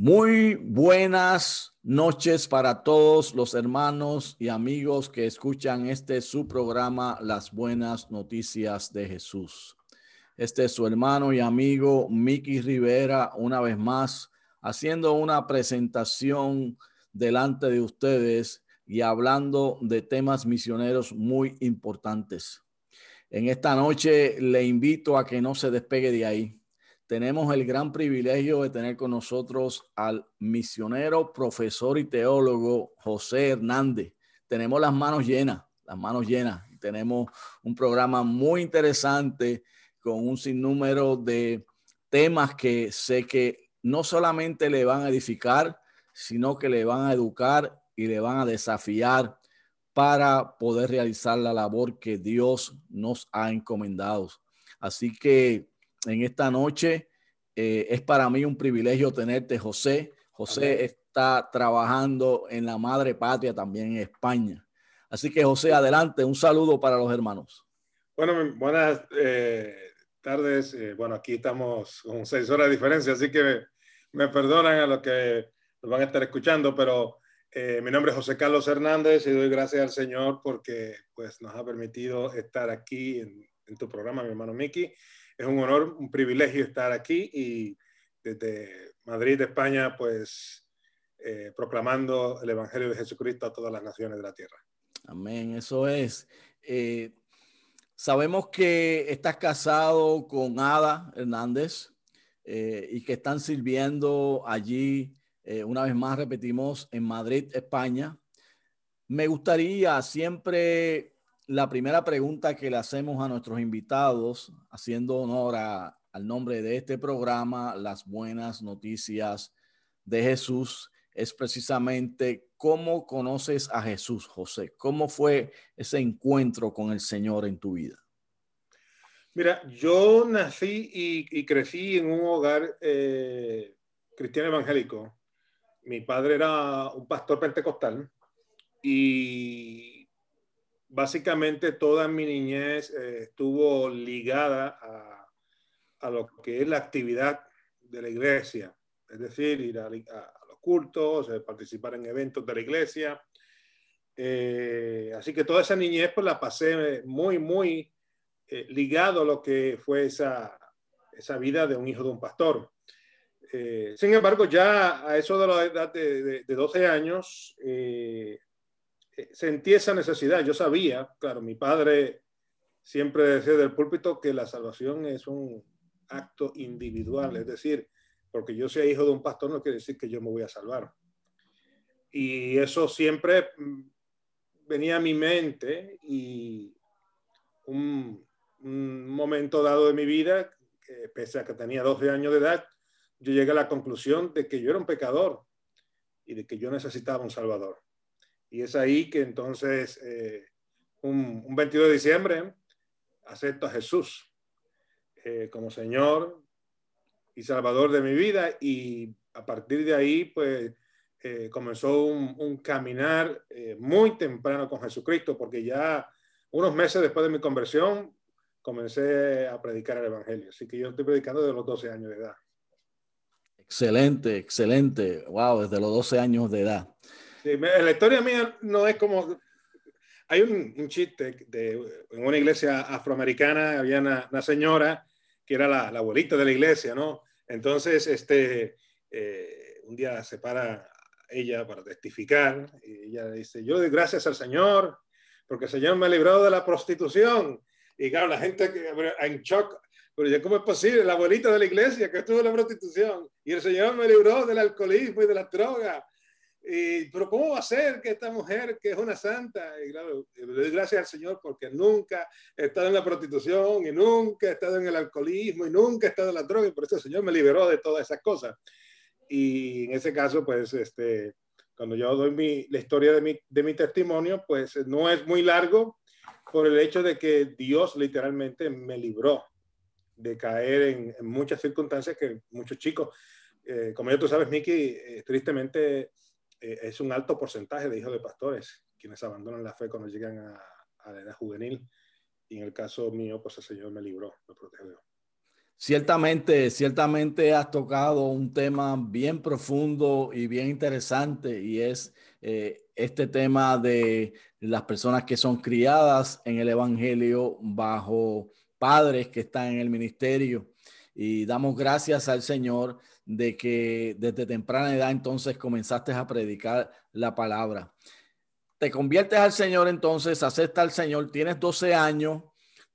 Muy buenas noches para todos los hermanos y amigos que escuchan este su programa Las Buenas Noticias de Jesús. Este es su hermano y amigo Miki Rivera, una vez más, haciendo una presentación delante de ustedes y hablando de temas misioneros muy importantes. En esta noche le invito a que no se despegue de ahí tenemos el gran privilegio de tener con nosotros al misionero, profesor y teólogo José Hernández. Tenemos las manos llenas, las manos llenas. Tenemos un programa muy interesante con un sinnúmero de temas que sé que no solamente le van a edificar, sino que le van a educar y le van a desafiar para poder realizar la labor que Dios nos ha encomendado. Así que en esta noche. Eh, es para mí un privilegio tenerte, José. José está trabajando en la madre patria también en España. Así que, José, adelante. Un saludo para los hermanos. Bueno, buenas eh, tardes. Eh, bueno, aquí estamos con seis horas de diferencia, así que me, perdonan a los que nos van a estar escuchando, pero mi nombre es José Carlos Hernández y doy gracias al Señor porque pues, nos ha permitido estar aquí en, en tu programa, mi hermano Miki es un honor, un privilegio estar aquí y desde Madrid, España, pues eh, proclamando el Evangelio de Jesucristo a todas las naciones de la tierra. Amén, eso es. Eh, sabemos que estás casado con Ada Hernández eh, y que están sirviendo allí, una vez más repetimos, en Madrid, España. Me gustaría siempre la primera pregunta que le hacemos a nuestros invitados, haciendo honor al nombre de este programa, Las Buenas Noticias de Jesús, es precisamente cómo conoces a Jesús, José. ¿Cómo fue ese encuentro con el Señor en tu vida? Mira, yo nací y, crecí en un hogar eh, cristiano evangélico. Mi padre era un pastor pentecostal y básicamente toda mi niñez eh, estuvo ligada a, lo que es la actividad de la iglesia, es decir, ir a, los cultos, eh, participar en eventos de la iglesia. Eh, así que toda esa niñez pues la pasé muy, muy ligado a lo que fue esa, esa vida de un hijo de un pastor. sin embargo, ya a eso de la edad de, de 12 años, sentí esa necesidad. Yo sabía, claro, mi padre siempre decía del púlpito que la salvación es un acto individual, es decir, porque yo sea hijo de un pastor no quiere decir que yo me voy a salvar. Y eso siempre mm, venía a mi mente y un, un momento dado de mi vida, que pese a que tenía 12 años de edad, yo llegué a la conclusión de que yo era un pecador y de que yo necesitaba un salvador. Y es ahí que entonces, eh, un, 22 de diciembre, acepto a Jesús eh, como Señor y Salvador de mi vida. Y a partir de ahí, pues, eh, comenzó un, caminar muy temprano con Jesucristo, porque ya unos meses después de mi conversión, comencé a predicar el Evangelio. Así que yo estoy predicando desde los 12 años de edad. Excelente, excelente. Wow, desde los 12 años de edad la historia mía no es como... Hay un, chiste de, en una iglesia afroamericana, había una, señora que era la, abuelita de la iglesia, ¿no? Entonces, este, eh, un día se para ella para testificar y ella dice, yo doy gracias al Señor porque el Señor me ha librado de la prostitución. Y claro, la gente en shock, pero ya, ¿cómo es posible? La abuelita de la iglesia que estuvo en la prostitución y el Señor me libró del alcoholismo y de la droga pero ¿cómo va a ser que esta mujer, que es una santa, y claro, le doy gracias al Señor porque nunca he estado en la prostitución y nunca he estado en el alcoholismo y nunca he estado en la droga y por eso el Señor me liberó de todas esas cosas. Y en ese caso, pues, este, cuando yo doy mi, la historia de mi, de mi testimonio, pues no es muy largo por el hecho de que Dios literalmente me libró de caer en, muchas circunstancias que muchos chicos, eh, como ya tú sabes, Miki, eh, tristemente eh, es un alto porcentaje de hijos de pastores quienes abandonan la fe cuando llegan a, la edad juvenil. Y en el caso mío, pues el Señor me libró, me protegió. Ciertamente, ciertamente has tocado un tema bien profundo y bien interesante y es eh, este tema de las personas que son criadas en el Evangelio bajo padres que están en el ministerio. Y damos gracias al Señor de que desde temprana edad entonces comenzaste a predicar la palabra. Te conviertes al Señor entonces, acepta al Señor, tienes 12 años,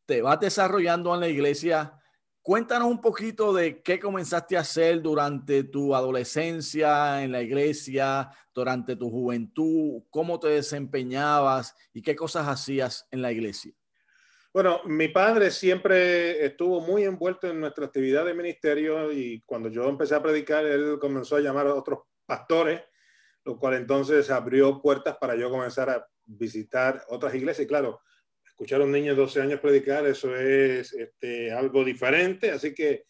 te vas desarrollando en la iglesia Cuéntanos un poquito de qué comenzaste a hacer durante tu adolescencia en la iglesia, durante tu juventud, cómo te desempeñabas y qué cosas hacías en la iglesia. Bueno, mi padre siempre estuvo muy envuelto en nuestra actividad de ministerio y cuando yo empecé a predicar, él comenzó a llamar a otros pastores, lo cual entonces abrió puertas para yo comenzar a visitar otras iglesias. Y claro, escuchar a un niño de 12 años predicar, eso es este, algo diferente, así que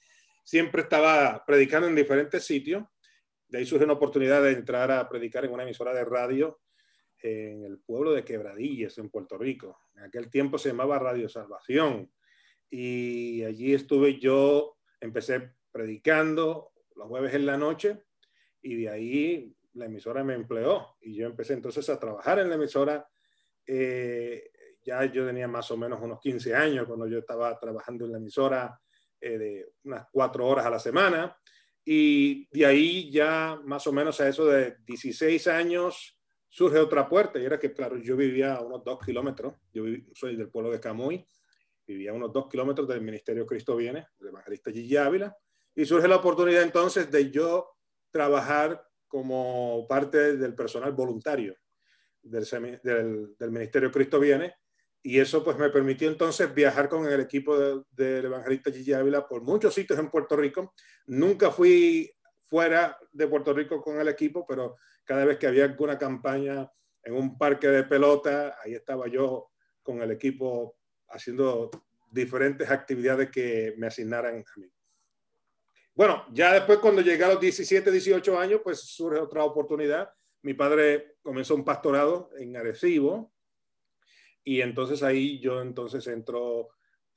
siempre estaba predicando en diferentes sitios. De ahí surge una oportunidad de entrar a predicar en una emisora de radio en el pueblo de Quebradillas, en Puerto Rico. En aquel tiempo se llamaba Radio Salvación. Y allí estuve yo, empecé predicando los jueves en la noche y de ahí la emisora me empleó y yo empecé entonces a trabajar en la emisora eh, ya yo tenía más o menos unos 15 años cuando yo estaba trabajando en la emisora eh, de unas cuatro horas a la semana. Y de ahí ya más o menos a eso de 16 años surge otra puerta y era que, claro, yo vivía a unos dos kilómetros, yo soy del pueblo de Camuy, vivía a unos dos kilómetros del Ministerio Cristo Viene, del evangelista Gigi Ávila, y surge la oportunidad entonces de yo trabajar como parte del personal voluntario del, del, del Ministerio Cristo Viene y eso pues me permitió entonces viajar con el equipo del evangelista Gigi Ávila por muchos sitios en Puerto Rico. Nunca fui fuera de Puerto Rico con el equipo, pero cada vez que había alguna campaña en un parque de pelota, ahí estaba yo con el equipo haciendo diferentes actividades que me asignaran a mí. Bueno, ya después cuando llegué a los 17, 18 años, pues surge otra oportunidad. Mi padre comenzó un pastorado en Arecibo, y entonces ahí yo entonces entro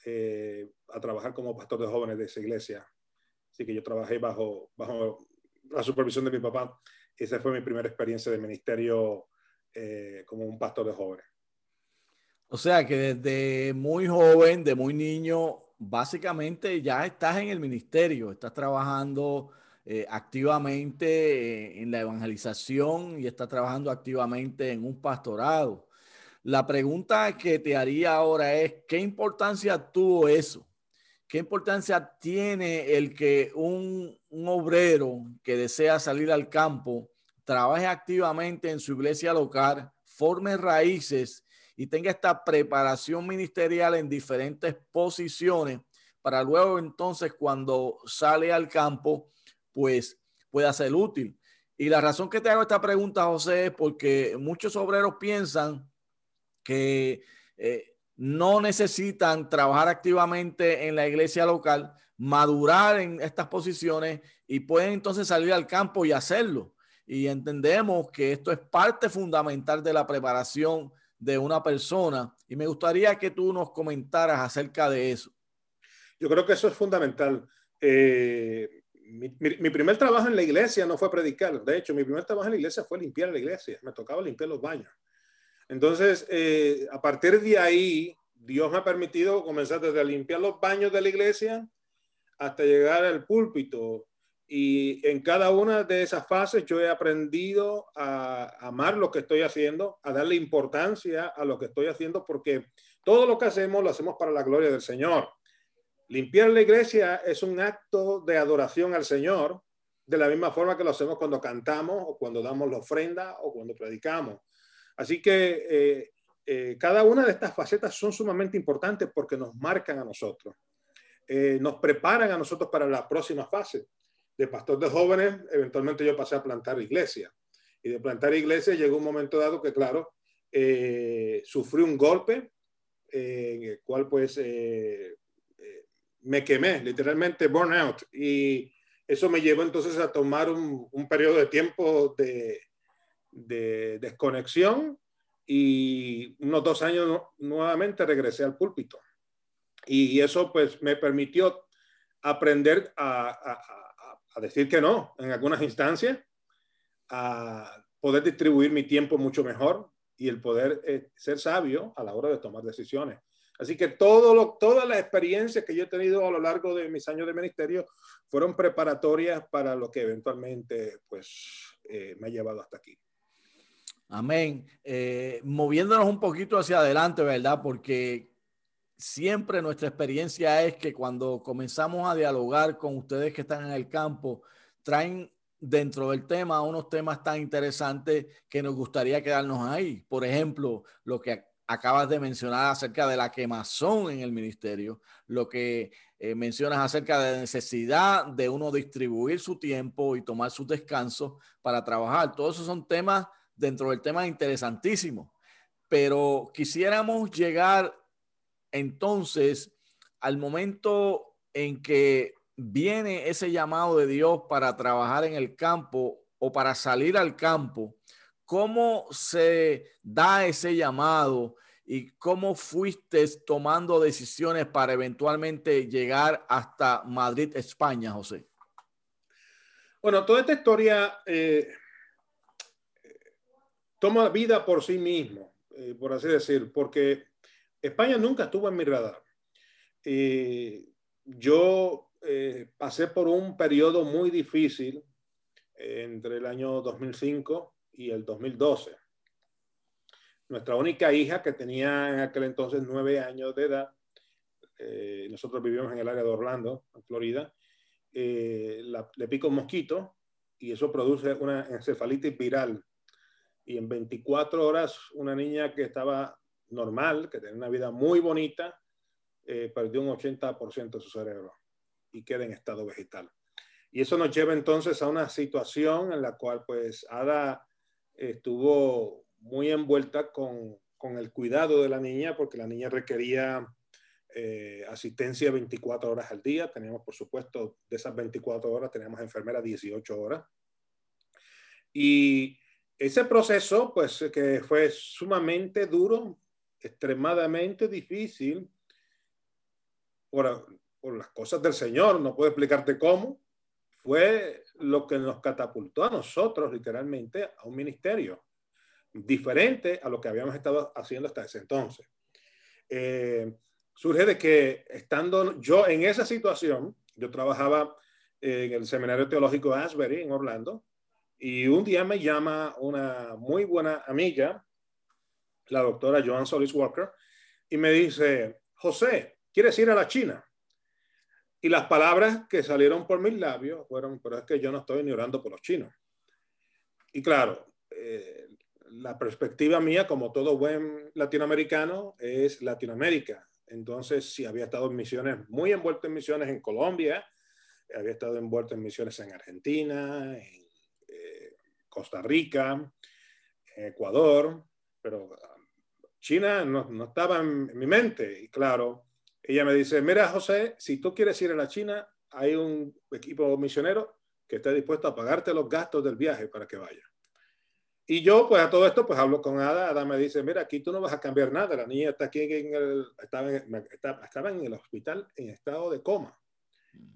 eh, a trabajar como pastor de jóvenes de esa iglesia. Así que yo trabajé bajo, bajo la supervisión de mi papá. Esa fue mi primera experiencia de ministerio eh, como un pastor de jóvenes. O sea que desde muy joven, de muy niño, básicamente ya estás en el ministerio, estás trabajando eh, activamente en la evangelización y estás trabajando activamente en un pastorado. La pregunta que te haría ahora es, ¿qué importancia tuvo eso? ¿Qué importancia tiene el que un, obrero que desea salir al campo trabaje activamente en su iglesia local, forme raíces y tenga esta preparación ministerial en diferentes posiciones para luego entonces cuando sale al campo, pues pueda ser útil. Y la razón que te hago esta pregunta, José, es porque muchos obreros piensan que eh, no necesitan trabajar activamente en la iglesia local, madurar en estas posiciones y pueden entonces salir al campo y hacerlo. Y entendemos que esto es parte fundamental de la preparación de una persona. Y me gustaría que tú nos comentaras acerca de eso. Yo creo que eso es fundamental. Eh, mi, mi, primer trabajo en la iglesia no fue predicar. De hecho, mi primer trabajo en la iglesia fue limpiar la iglesia. Me tocaba limpiar los baños. Entonces, eh, a partir de ahí, Dios me ha permitido comenzar desde limpiar los baños de la iglesia hasta llegar al púlpito. Y en cada una de esas fases yo he aprendido a amar lo que estoy haciendo, a darle importancia a lo que estoy haciendo, porque todo lo que hacemos lo hacemos para la gloria del Señor. Limpiar la iglesia es un acto de adoración al Señor, de la misma forma que lo hacemos cuando cantamos o cuando damos la ofrenda o cuando predicamos. Así que eh, eh, cada una de estas facetas son sumamente importantes porque nos marcan a nosotros, eh, nos preparan a nosotros para la próxima fase. De pastor de jóvenes, eventualmente yo pasé a plantar iglesia. Y de plantar iglesia llegó un momento dado que, claro, sufrí un golpe en el cual pues me quemé, literalmente burnout. Y eso me llevó entonces a tomar un, un periodo de tiempo de, de desconexión y unos dos años nuevamente regresé al púlpito. Y eso pues me permitió aprender a, decir que no en algunas instancias, a poder distribuir mi tiempo mucho mejor y el poder eh, ser sabio a la hora de tomar decisiones. Así que todo lo, todas las experiencias que yo he tenido a lo largo de mis años de ministerio fueron preparatorias para lo que eventualmente pues, eh, me ha llevado hasta aquí. Amén. Eh, moviéndonos un poquito hacia adelante, ¿verdad? Porque siempre nuestra experiencia es que cuando comenzamos a dialogar con ustedes que están en el campo, traen dentro del tema unos temas tan interesantes que nos gustaría quedarnos ahí. Por ejemplo, lo que acabas de mencionar acerca de la quemazón en el ministerio, lo que eh, mencionas acerca de la necesidad de uno distribuir su tiempo y tomar sus descansos para trabajar. Todos esos son temas dentro del tema interesantísimos, pero quisiéramos llegar entonces al momento en que viene ese llamado de Dios para trabajar en el campo o para salir al campo, ¿cómo se da ese llamado y cómo fuiste tomando decisiones para eventualmente llegar hasta Madrid, España, José? Bueno, toda esta historia eh, toma vida por sí mismo, eh, por así decir, porque España nunca estuvo en mi radar. Eh, yo eh, pasé por un periodo muy difícil entre el año 2005 y el 2012. Nuestra única hija, que tenía en aquel entonces nueve años de edad, nosotros vivíamos en el área de Orlando, en Florida, le pica un mosquito y eso produce una encefalitis viral y en 24 horas una niña que estaba normal, que tenía una vida muy bonita, eh, perdió un 80% de su cerebro y queda en estado vegetal. Y eso nos lleva entonces a una situación en la cual pues Ada estuvo muy envuelta con, con el cuidado de la niña porque la niña requería eh, asistencia 24 horas al día. Teníamos, por supuesto, de esas 24 horas, teníamos enfermera 18 horas. Y ese proceso, pues que fue sumamente duro, extremadamente difícil por, las cosas del Señor, no puedo explicarte cómo, fue lo que nos catapultó a nosotros literalmente a un ministerio diferente a lo que habíamos estado haciendo hasta ese entonces. Eh, surge de que estando yo en esa situación, yo trabajaba en el Seminario Teológico Asbury en Orlando, y un día me llama una muy buena amiga, la doctora Joan Solis Walker, y me dice, José, ¿quieres ir a la China? Y las palabras que salieron por mis labios fueron, pero es que yo no estoy ni orando por los chinos. Y claro, eh, la perspectiva mía, como todo buen latinoamericano, es Latinoamérica. Entonces, sí, había estado en misiones, muy envuelto en misiones en Colombia, había estado envuelto en misiones en Argentina, en Costa Rica, Ecuador, pero China no, estaba en, mi mente. Y claro, ella me dice, mira José, si tú quieres ir a la China, hay un equipo misionero que está dispuesto a pagarte los gastos del viaje para que vaya. Y yo, pues a todo esto, pues hablo con Ada. Ada me dice, mira, aquí tú no vas a cambiar nada. La niña está aquí en el, estaba, en, estaba en el hospital en estado de coma.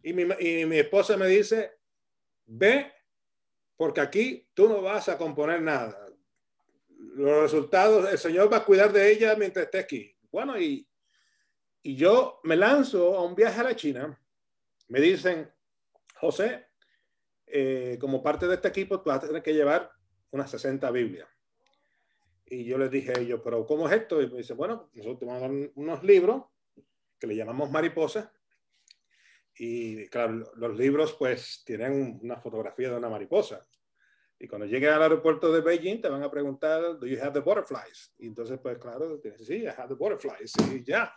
Y mi, y mi esposa me dice, ve porque aquí tú no vas a componer nada. Los resultados, el Señor va a cuidar de ella mientras esté aquí. Bueno, y, y yo me lanzo a un viaje a la China. Me dicen, José, eh, como parte de este equipo, tú vas a tener que llevar unas 60 Biblias. Y yo les dije a ellos, pero ¿cómo es esto? Y me dicen, bueno, nosotros vamos a dar unos libros que le llamamos mariposas y claro, los libros pues tienen una fotografía de una mariposa. Y cuando lleguen al aeropuerto de Beijing te van a preguntar, ¿do you have the butterflies? Y entonces pues claro, sí, I have the butterflies. Y ya.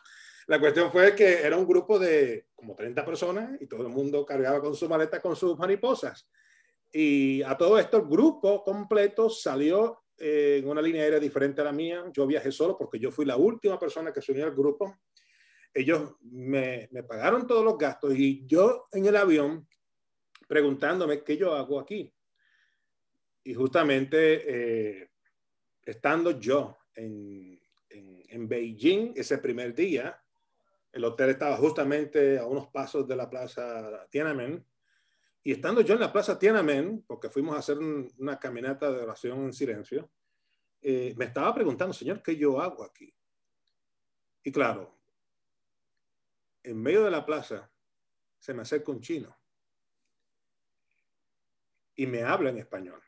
La cuestión fue que era un grupo de como 30 personas y todo el mundo cargaba con su maleta con sus mariposas. Y a todo esto el grupo completo salió eh, en una línea aérea diferente a la mía. Yo viajé solo porque yo fui la última persona que se unió al grupo ellos me, me, pagaron todos los gastos y yo en el avión preguntándome qué yo hago aquí. Y justamente eh, estando yo en, en, en, Beijing ese primer día, El hotel estaba justamente a unos pasos de la plaza Tiananmen. Y estando yo en la plaza Tiananmen, porque fuimos a hacer una caminata de oración en silencio, eh, me estaba preguntando, Señor, ¿qué yo hago aquí? Y claro, en medio de la plaza se me acerca un chino y me habla en español.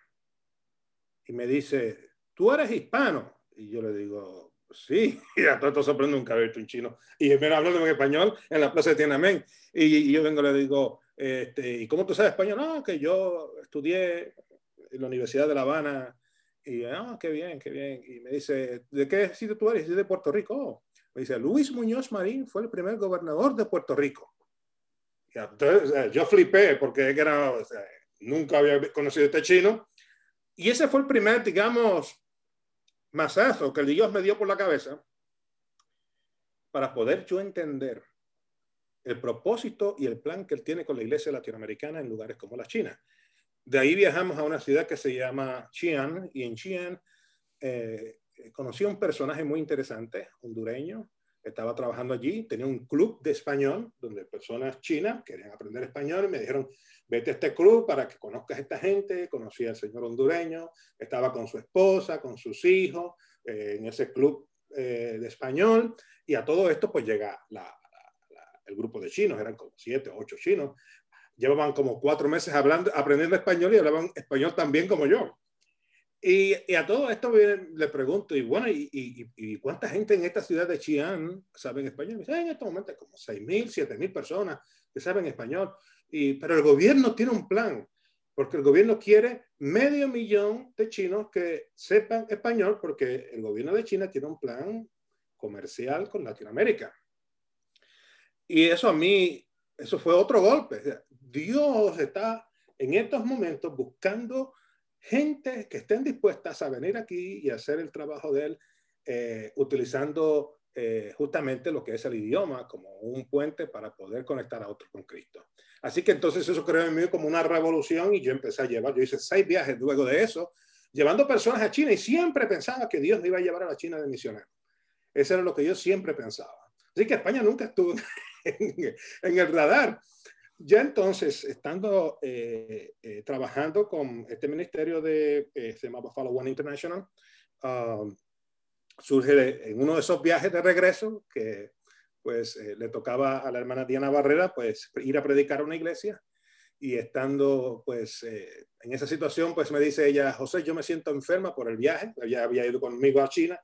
Y me dice, tú eres hispano. Y yo le digo, sí, y a todo esto sorprende nunca haber visto un chino. Y me hablando en español en la plaza de Tiananmen. Y, yo vengo y le digo, este, ¿y cómo tú sabes español? No, que yo estudié en la Universidad de La Habana. Y, ah, qué bien, qué bien. Y me dice, ¿de qué sitio tú eres? de Puerto Rico. Me dice, Luis Muñoz Marín fue el primer gobernador de Puerto Rico. Y yo flipé porque nunca había conocido este chino. Y ese fue el primer, digamos, masazo que Dios me dio por la cabeza para poder yo entender el propósito y el plan que él tiene con la iglesia latinoamericana en lugares como la China. De ahí viajamos a una ciudad que se llama Xi'an y en Xi'an eh, conocí a un personaje muy interesante, hondureño, estaba trabajando allí, tenía un club de español donde personas chinas querían aprender español y me dijeron, vete a este club para que conozcas a esta gente, conocí al señor hondureño, estaba con su esposa, con sus hijos, eh, en ese club eh, de español y a todo esto pues llega el grupo de chinos, eran como siete, ocho chinos, llevaban como cuatro meses hablando, aprendiendo español y hablaban español también como yo. Y, a todo esto le pregunto, y bueno, ¿y, y, cuánta gente en esta ciudad de Xi'an saben español? Dice, en este momento como 6.000, 7.000 personas que saben español. Y, pero el gobierno tiene un plan, porque el gobierno quiere medio millón de chinos que sepan español, porque el gobierno de China tiene un plan comercial con Latinoamérica. Y eso a mí, eso fue otro golpe. Dios está en estos momentos buscando gente que estén dispuestas a venir aquí y hacer el trabajo de él eh, utilizando eh, justamente lo que es el idioma como un puente para poder conectar a otros con Cristo. Así que entonces eso creó en mí como una revolución y yo empecé a llevar, yo hice seis viajes luego de eso, llevando personas a China y siempre pensaba que Dios me iba a llevar a la China de misionero. Eso era lo que yo siempre pensaba. Así que España nunca estuvo en, en el radar ya entonces, estando eh, eh, trabajando con este ministerio de, eh, se llamaba Follow One International, um, surge en uno de esos viajes de regreso que pues le tocaba a la hermana Diana Barrera pues ir a predicar a una iglesia y estando pues en esa situación pues me dice ella, José, yo me siento enferma por el viaje, ella había ido conmigo a China,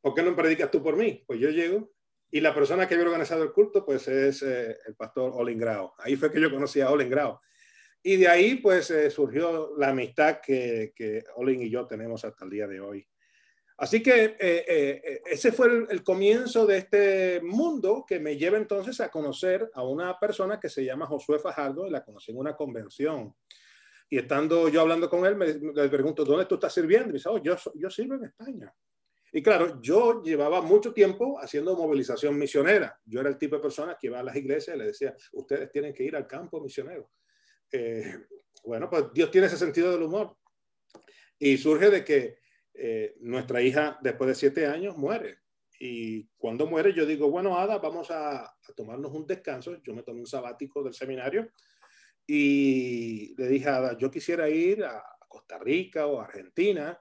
¿por qué no predicas tú por mí? Pues yo llego y la persona que había organizado el culto, pues es eh, el pastor Olin Grau. Ahí fue que yo conocí a Olin Grau. Y de ahí, pues, eh, surgió la amistad que, que Olin y yo tenemos hasta el día de hoy. Así que eh, ese fue el, el, comienzo de este mundo que me lleva entonces a conocer a una persona que se llama Josué Fajardo, y la conocí en una convención. Y estando yo hablando con él, me, le pregunto, ¿dónde tú estás sirviendo? Y me dice, oh, yo, yo sirvo en España. Y claro, yo llevaba mucho tiempo haciendo movilización misionera. Yo era el tipo de persona que iba a las iglesias y le decía, ustedes tienen que ir al campo misionero. Eh, bueno, pues Dios tiene ese sentido del humor. Y surge de que eh, nuestra hija, después de siete años, muere. Y cuando muere, yo digo, bueno, Ada, vamos a, a tomarnos un descanso. Yo me tomé un sabático del seminario y le dije a Ada, yo quisiera ir a Costa Rica o Argentina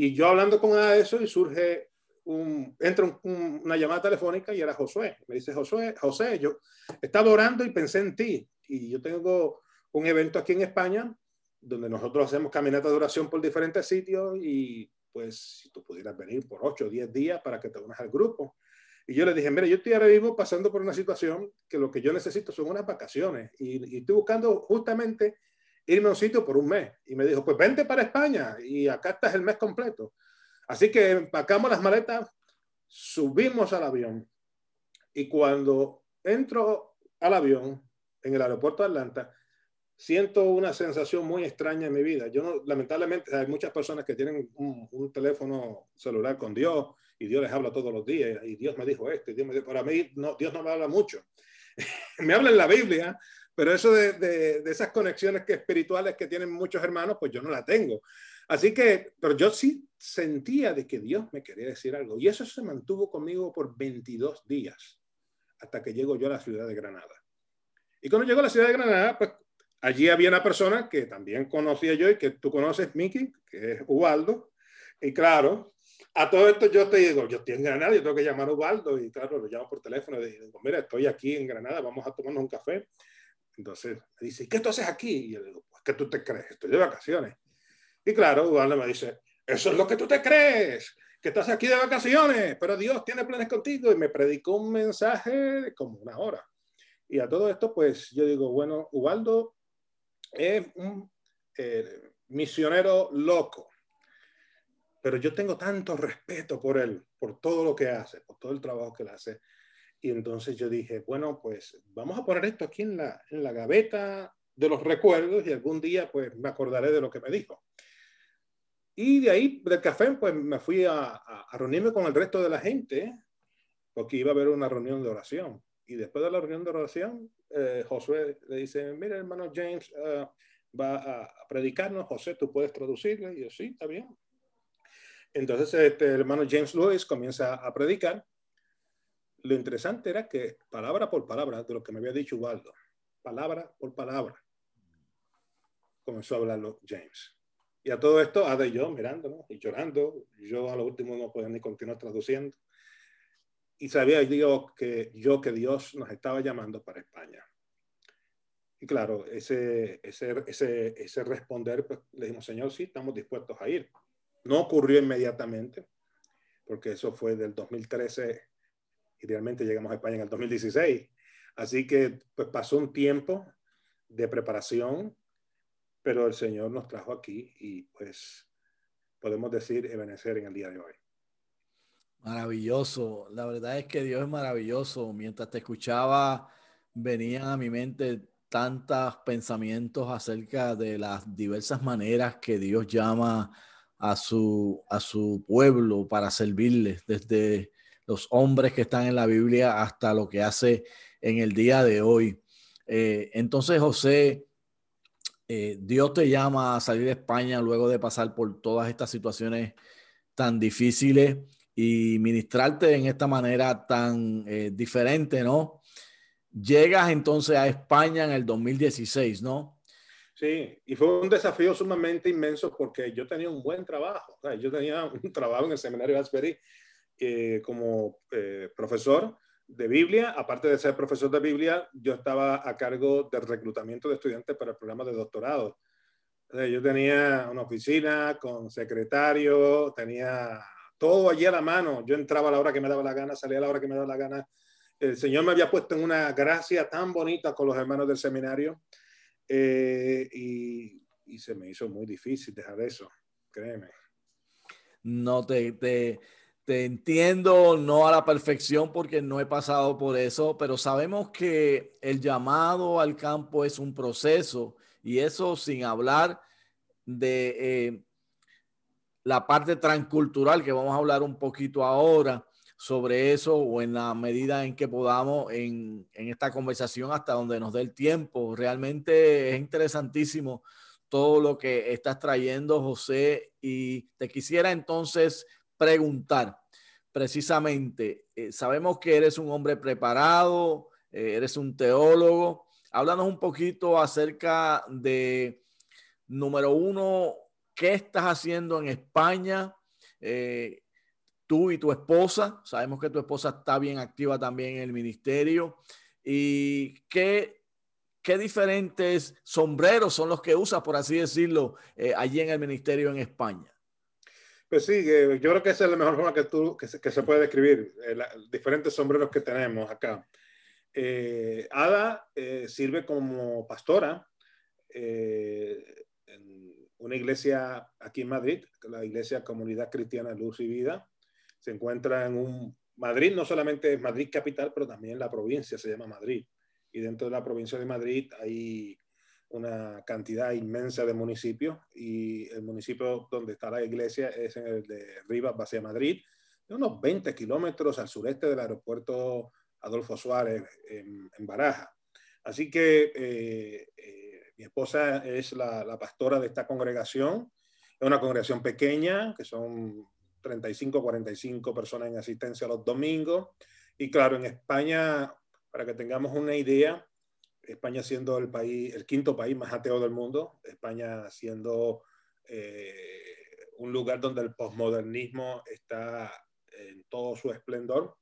y yo hablando con eso y surge un, entra una llamada telefónica y era Josué. Me dice, Josué, José, yo estaba orando y pensé en ti. Y yo tengo un evento aquí en España donde nosotros hacemos caminatas de oración por diferentes sitios y pues si tú pudieras venir por 8 o 10 días para que te unas al grupo. Y yo le dije, mira, yo estoy ahora mismo pasando por una situación que lo que yo necesito son unas vacaciones y, y estoy buscando justamente irme a un sitio por un mes. Y me dijo, pues vente para España y acá estás el mes completo. Así que empacamos las maletas, subimos al avión y cuando entro al avión en el aeropuerto de Atlanta, siento una sensación muy extraña en mi vida. Yo no, lamentablemente, hay muchas personas que tienen un, teléfono celular con Dios y Dios les habla todos los días y Dios me dijo esto. Y Dios me para mí, no, Dios no me habla mucho. me habla en la Biblia, pero eso de, de, esas conexiones que espirituales que tienen muchos hermanos, pues yo no la tengo. Así que, pero yo sí sentía de que Dios me quería decir algo. Y eso se mantuvo conmigo por 22 días. hasta que llego yo a la ciudad de Granada. Y cuando llego a la ciudad de Granada, pues allí había una persona que también conocía yo y que tú conoces, Mickey, que es Ubaldo. Y claro, a todo esto yo te digo, yo estoy en Granada, yo tengo que llamar a Ubaldo y claro, lo llamo por teléfono y digo, mira, estoy aquí en Granada, vamos a tomarnos un café. Entonces me dice, ¿y qué tú haces aquí? Y yo le digo, pues, ¿qué tú te crees? Estoy de vacaciones. Y claro, Ubaldo me dice, eso es lo que tú te crees, que estás aquí de vacaciones, pero Dios tiene planes contigo. Y me predicó un mensaje de como una hora. Y a todo esto, pues yo digo, bueno, Ubaldo es un eh, misionero loco, pero yo tengo tanto respeto por él, por todo lo que hace, por todo el trabajo que él hace. Y entonces yo dije, bueno, pues vamos a poner esto aquí en la, en la gaveta de los recuerdos y algún día pues me acordaré de lo que me dijo. Y de ahí, del café, pues me fui a, a, reunirme con el resto de la gente, porque iba a haber una reunión de oración. Y después de la reunión de oración, eh, Josué le dice, mira, hermano James uh, va a, predicarnos, José, tú puedes traducirle. Y yo, sí, está bien. Entonces, este, el hermano James Lewis comienza a predicar. Lo interesante era que, palabra por palabra, de lo que me había dicho Ubaldo, palabra por palabra, comenzó a hablarlo James. Y a todo esto, Ada y yo mirando y llorando. Yo a lo último no podía ni continuar traduciendo. Y sabía yo que, yo que Dios nos estaba llamando para España. Y claro, ese, ese, ese, ese responder, pues le dijimos, Señor, sí, estamos dispuestos a ir. No ocurrió inmediatamente, porque eso fue del 2013 y realmente llegamos a España en el 2016. Así que pues pasó un tiempo de preparación, pero el Señor nos trajo aquí y pues podemos decir Ebenecer en el día de hoy. Maravilloso, la verdad es que Dios es maravilloso. Mientras te escuchaba, venían a mi mente tantos pensamientos acerca de las diversas maneras que Dios llama a su, a su pueblo para servirles, desde los hombres que están en la Biblia hasta lo que hace en el día de hoy. Eh, entonces, José, eh, Dios te llama a salir de España luego de pasar por todas estas situaciones tan difíciles y ministrarte en esta manera tan eh, diferente, ¿no? Llegas entonces a España en el 2016, ¿no? Sí, y fue un desafío sumamente inmenso porque yo tenía un buen trabajo. yo tenía un trabajo en el seminario de Asbury eh, como profesor de Biblia, aparte de ser profesor de Biblia, yo estaba a cargo del reclutamiento de estudiantes para el programa de doctorado. Yo tenía una oficina con secretario, tenía todo allí a la mano. Yo entraba a la hora que me daba la gana, salía a la hora que me daba la gana. El Señor me había puesto en una gracia tan bonita con los hermanos del seminario eh, y, y, se me hizo muy difícil dejar eso, créeme. No te, te, te entiendo, no a la perfección porque no he pasado por eso, pero sabemos que el llamado al campo es un proceso y eso sin hablar de eh, la parte transcultural que vamos a hablar un poquito ahora sobre eso o en la medida en que podamos en, en esta conversación hasta donde nos dé el tiempo. Realmente es interesantísimo todo lo que estás trayendo, José, y te quisiera entonces preguntar precisamente, eh, sabemos que eres un hombre preparado, eh, eres un teólogo. Háblanos un poquito acerca de, número uno, qué estás haciendo en España, eh, tú y tu esposa. Sabemos que tu esposa está bien activa también en el ministerio. ¿Y qué, qué diferentes sombreros son los que usas, por así decirlo, allí en el ministerio en España? Pues sí, yo creo que esa es la mejor forma que, tú, que, se, que se puede describir, eh, diferentes sombreros que tenemos acá. Eh, Ada eh, sirve como pastora en una iglesia aquí en Madrid, la iglesia Comunidad Cristiana Luz y Vida. Se encuentra en un Madrid, no solamente Madrid capital, pero también la provincia se llama Madrid. Y dentro de la provincia de Madrid hay una cantidad inmensa de municipios y el municipio donde está la iglesia es en el de Rivas, Base Madrid, unos 20 kilómetros al sureste del aeropuerto Adolfo Suárez en, Baraja. Así que eh, eh, mi esposa es la, la, pastora de esta congregación. Es una congregación pequeña, que son 35, 45 personas en asistencia los domingos. Y claro, en España para que tengamos una idea, España siendo el país, el quinto país más ateo del mundo, España siendo eh, un lugar donde el posmodernismo está en todo su esplendor.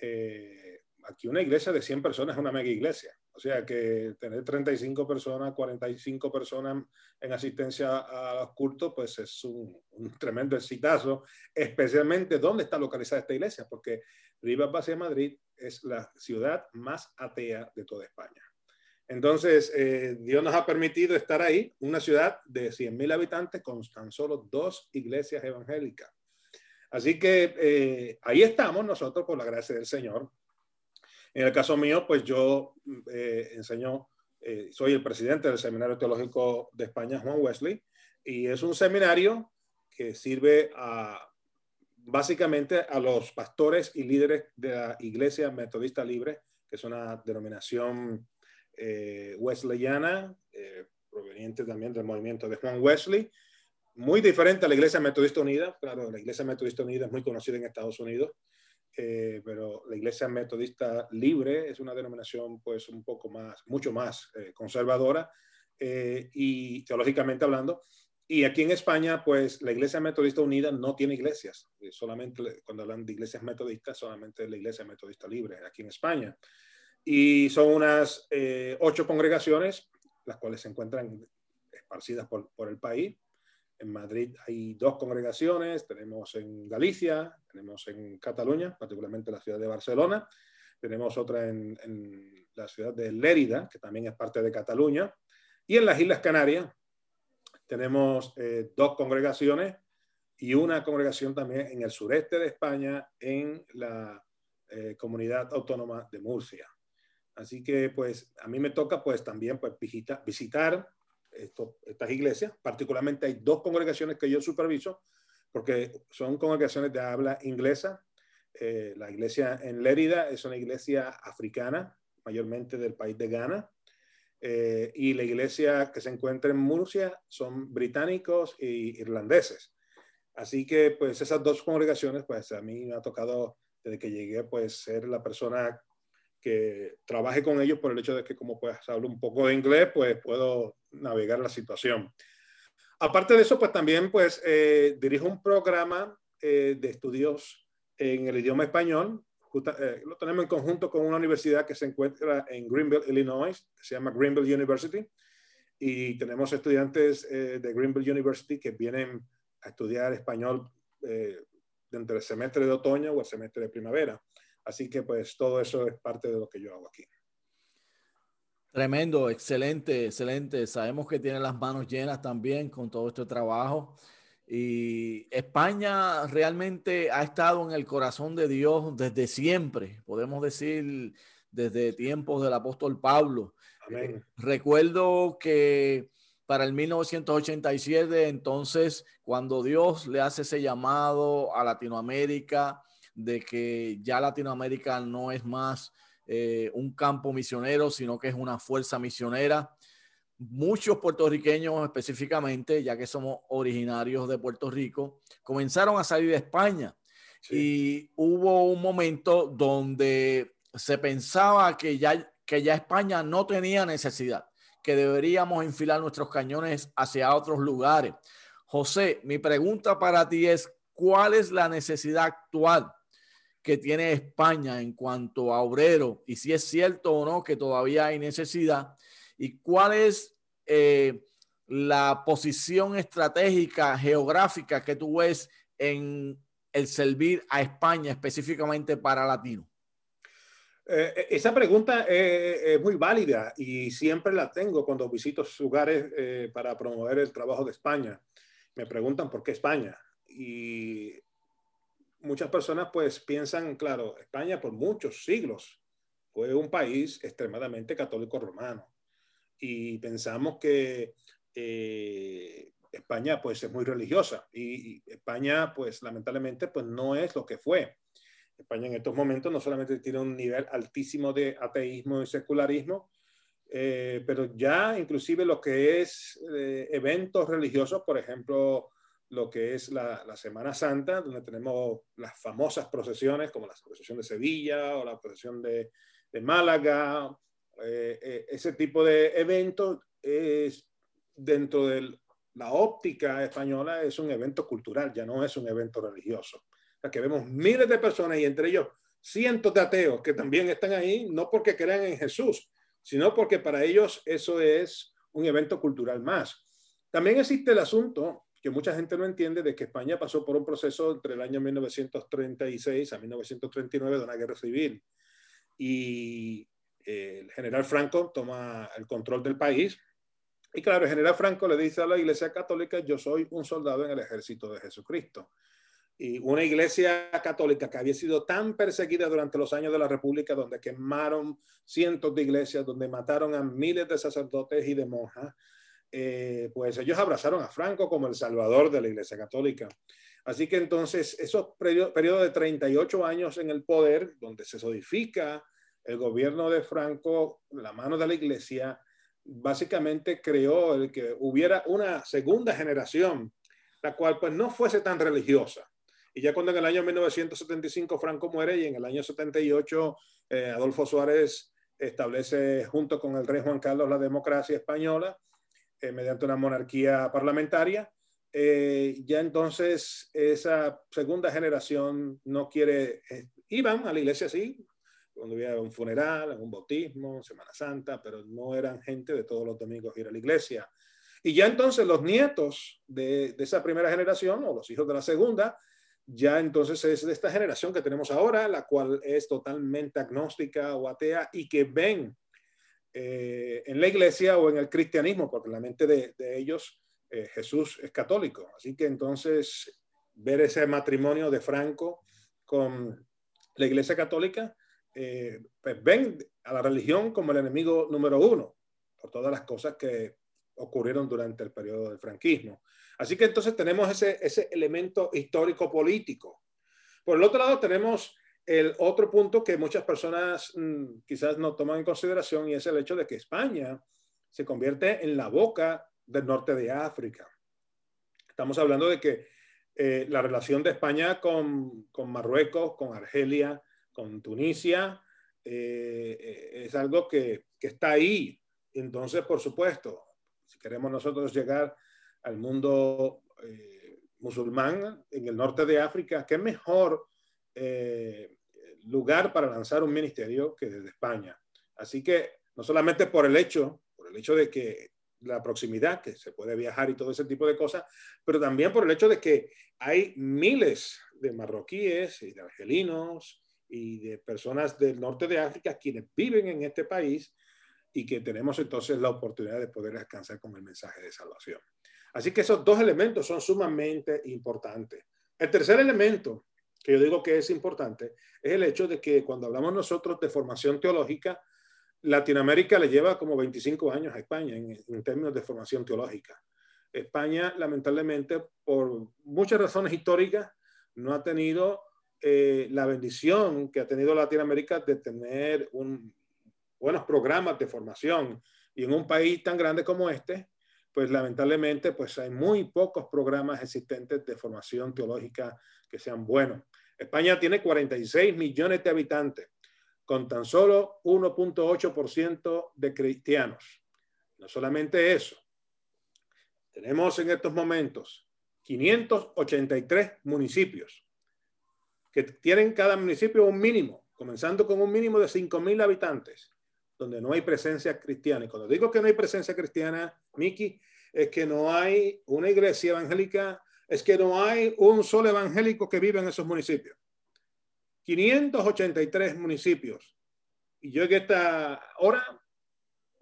Eh, aquí una iglesia de 100 personas es una mega iglesia. O sea que tener 35 personas, 45 personas en asistencia a los cultos, pues es un, tremendo exitazo, especialmente dónde está localizada esta iglesia, porque Rivas Vacia Madrid es la ciudad más atea de toda España. Entonces, eh, Dios nos ha permitido estar ahí, una ciudad de 100.000 habitantes con tan solo dos iglesias evangélicas. Así que eh, ahí estamos nosotros por la gracia del Señor. En el caso mío, pues yo eh, enseño, soy el presidente del Seminario Teológico de España, Juan Wesley, y es un seminario que sirve a, básicamente a los pastores y líderes de la Iglesia Metodista Libre, que es una denominación eh, wesleyana, proveniente también del movimiento de Juan Wesley, muy diferente a la Iglesia Metodista Unida. Claro, la Iglesia Metodista Unida es muy conocida en Estados Unidos, eh, pero la Iglesia Metodista Libre es una denominación pues un poco más, mucho más eh, conservadora eh, y teológicamente hablando. Y aquí en España, pues la Iglesia Metodista Unida no tiene iglesias. Solamente cuando hablan de iglesias metodistas, solamente la Iglesia Metodista Libre aquí en España. Y son unas ocho congregaciones, las cuales se encuentran esparcidas por, por el país. En Madrid hay dos congregaciones, tenemos en Galicia, tenemos en Cataluña, particularmente la ciudad de Barcelona, tenemos otra en, la ciudad de Lérida, que también es parte de Cataluña, y en las Islas Canarias tenemos eh, dos congregaciones y una congregación también en el sureste de España, en la eh, comunidad autónoma de Murcia. Así que pues a mí me toca pues también pues visitar estas iglesias. Particularmente hay dos congregaciones que yo superviso, porque son congregaciones de habla inglesa. Eh, la iglesia en Lérida es una iglesia africana, mayormente del país de Ghana. Eh, y la iglesia que se encuentra en Murcia son británicos e irlandeses. Así que, pues, esas dos congregaciones, pues, a mí me ha tocado, desde que llegué, pues, ser la persona que trabaje con ellos por el hecho de que como pues hablo un poco de inglés, pues puedo navegar la situación. Aparte de eso, pues también pues eh, dirijo un programa eh, de estudios en el idioma español. Eh, lo tenemos en conjunto con una universidad que se encuentra en Greenville, Illinois, que se llama Greenville University. Y tenemos estudiantes de Greenville University que vienen a estudiar español entre el semestre de otoño o el semestre de primavera. Así que pues todo eso es parte de lo que yo hago aquí. Tremendo, excelente, excelente. Sabemos que tiene las manos llenas también con todo este trabajo. Y España realmente ha estado en el corazón de Dios desde siempre, podemos decir desde tiempos del apóstol Pablo. Eh, recuerdo que para el 1987, entonces, cuando Dios le hace ese llamado a Latinoamérica, de que ya Latinoamérica no es más eh, un campo misionero, sino que es una fuerza misionera. Muchos puertorriqueños específicamente, ya que somos originarios de Puerto Rico, comenzaron a salir de España. Y hubo un momento donde se pensaba que ya, que ya España no tenía necesidad, que deberíamos enfilar nuestros cañones hacia otros lugares. José, mi pregunta para ti es, ¿cuál es la necesidad actual que tiene España en cuanto a obrero y si es cierto o no que todavía hay necesidad y cuál es eh, la posición estratégica geográfica que tú ves en el servir a España específicamente para latino. Eh, eh, esa pregunta es, muy válida y siempre la tengo cuando visito lugares para promover el trabajo de España. Me preguntan por qué España. Y muchas personas pues piensan, claro, España por muchos siglos fue un país extremadamente católico romano y pensamos que eh, España pues es muy religiosa y, España pues lamentablemente pues no es lo que fue. España en estos momentos no solamente tiene un nivel altísimo de ateísmo y secularismo, eh, pero ya inclusive lo que es eh, eventos religiosos, por ejemplo, lo que es la, Semana Santa, donde tenemos las famosas procesiones, como la procesión de Sevilla o la procesión de, de Málaga, ese tipo de eventos es dentro de la óptica española es un evento cultural, ya no es un evento religioso. O sea, que vemos miles de personas y entre ellos cientos de ateos que también están ahí, no porque crean en Jesús, sino porque para ellos eso es un evento cultural más. También existe el asunto que mucha gente no entiende de que España pasó por un proceso entre el año 1936 a 1939 de una guerra civil y eh, el general Franco toma el control del país y claro, el general Franco le dice a la iglesia católica, yo soy un soldado en el ejército de Jesucristo. Y una iglesia católica que había sido tan perseguida durante los años de la República, donde quemaron cientos de iglesias, donde mataron a miles de sacerdotes y de monjas, eh, pues ellos abrazaron a Franco como el salvador de la iglesia católica. Así que entonces esos periodos de 38 años en el poder, donde se solidifica el gobierno de Franco, la mano de la iglesia, básicamente creó el que hubiera una segunda generación, la cual pues no fuese tan religiosa. Y ya cuando en el año 1975 Franco muere y en el año 78 eh, Adolfo Suárez establece junto con el rey Juan Carlos la democracia española eh, mediante una monarquía parlamentaria, eh, ya entonces esa segunda generación no quiere, iban a la iglesia sí, cuando había un funeral, un bautismo, Semana Santa, pero no eran gente de todos los domingos ir a la iglesia. Y ya entonces los nietos de, de, esa primera generación o los hijos de la segunda, ya entonces es de esta generación que tenemos ahora, la cual es totalmente agnóstica o atea y que ven eh, en la iglesia o en el cristianismo, porque la mente de, ellos eh, Jesús es católico. Así que entonces ver ese matrimonio de Franco con la iglesia católica, eh, pues ven a la religión como el enemigo número uno por todas las cosas que ocurrieron durante el periodo del franquismo. Así que entonces tenemos ese, ese elemento histórico político. Por el otro lado tenemos el otro punto que muchas personas mm, quizás no toman en consideración y es el hecho de que España se convierte en la boca del norte de África. Estamos hablando de que eh, la relación de España con, con Marruecos, con Argelia, con Tunisia, eh, eh, es algo que, que, está ahí. Entonces, por supuesto, si queremos nosotros llegar al mundo musulmán en el norte de África, qué mejor lugar para lanzar un ministerio que desde España. Así que no solamente por el hecho, por el hecho de que la proximidad, que se puede viajar y todo ese tipo de cosas, pero también por el hecho de que hay miles de marroquíes y de argelinos y de personas del norte de África quienes viven en este país y que tenemos entonces la oportunidad de poder alcanzar con el mensaje de salvación. Así que esos dos elementos son sumamente importantes. El tercer elemento que yo digo que es importante es el hecho de que cuando hablamos nosotros de formación teológica, Latinoamérica le lleva como 25 años a España en, en términos de formación teológica. España, lamentablemente, por muchas razones históricas, no ha tenido eh, la bendición que ha tenido Latinoamérica de tener un, buenos programas de formación. Y en un país tan grande como este, pues lamentablemente pues hay muy pocos programas existentes de formación teológica que sean buenos. España tiene 46 millones de habitantes, con tan solo 1.8% de cristianos. No solamente eso, tenemos en estos momentos 583 municipios que tienen cada municipio un mínimo, comenzando con un mínimo de 5.000 habitantes, donde no hay presencia cristiana. Y cuando digo que no hay presencia cristiana, Miki, es que no hay una iglesia evangélica, es que no hay un solo evangélico que vive en esos municipios. 583 municipios. Y yo en esta hora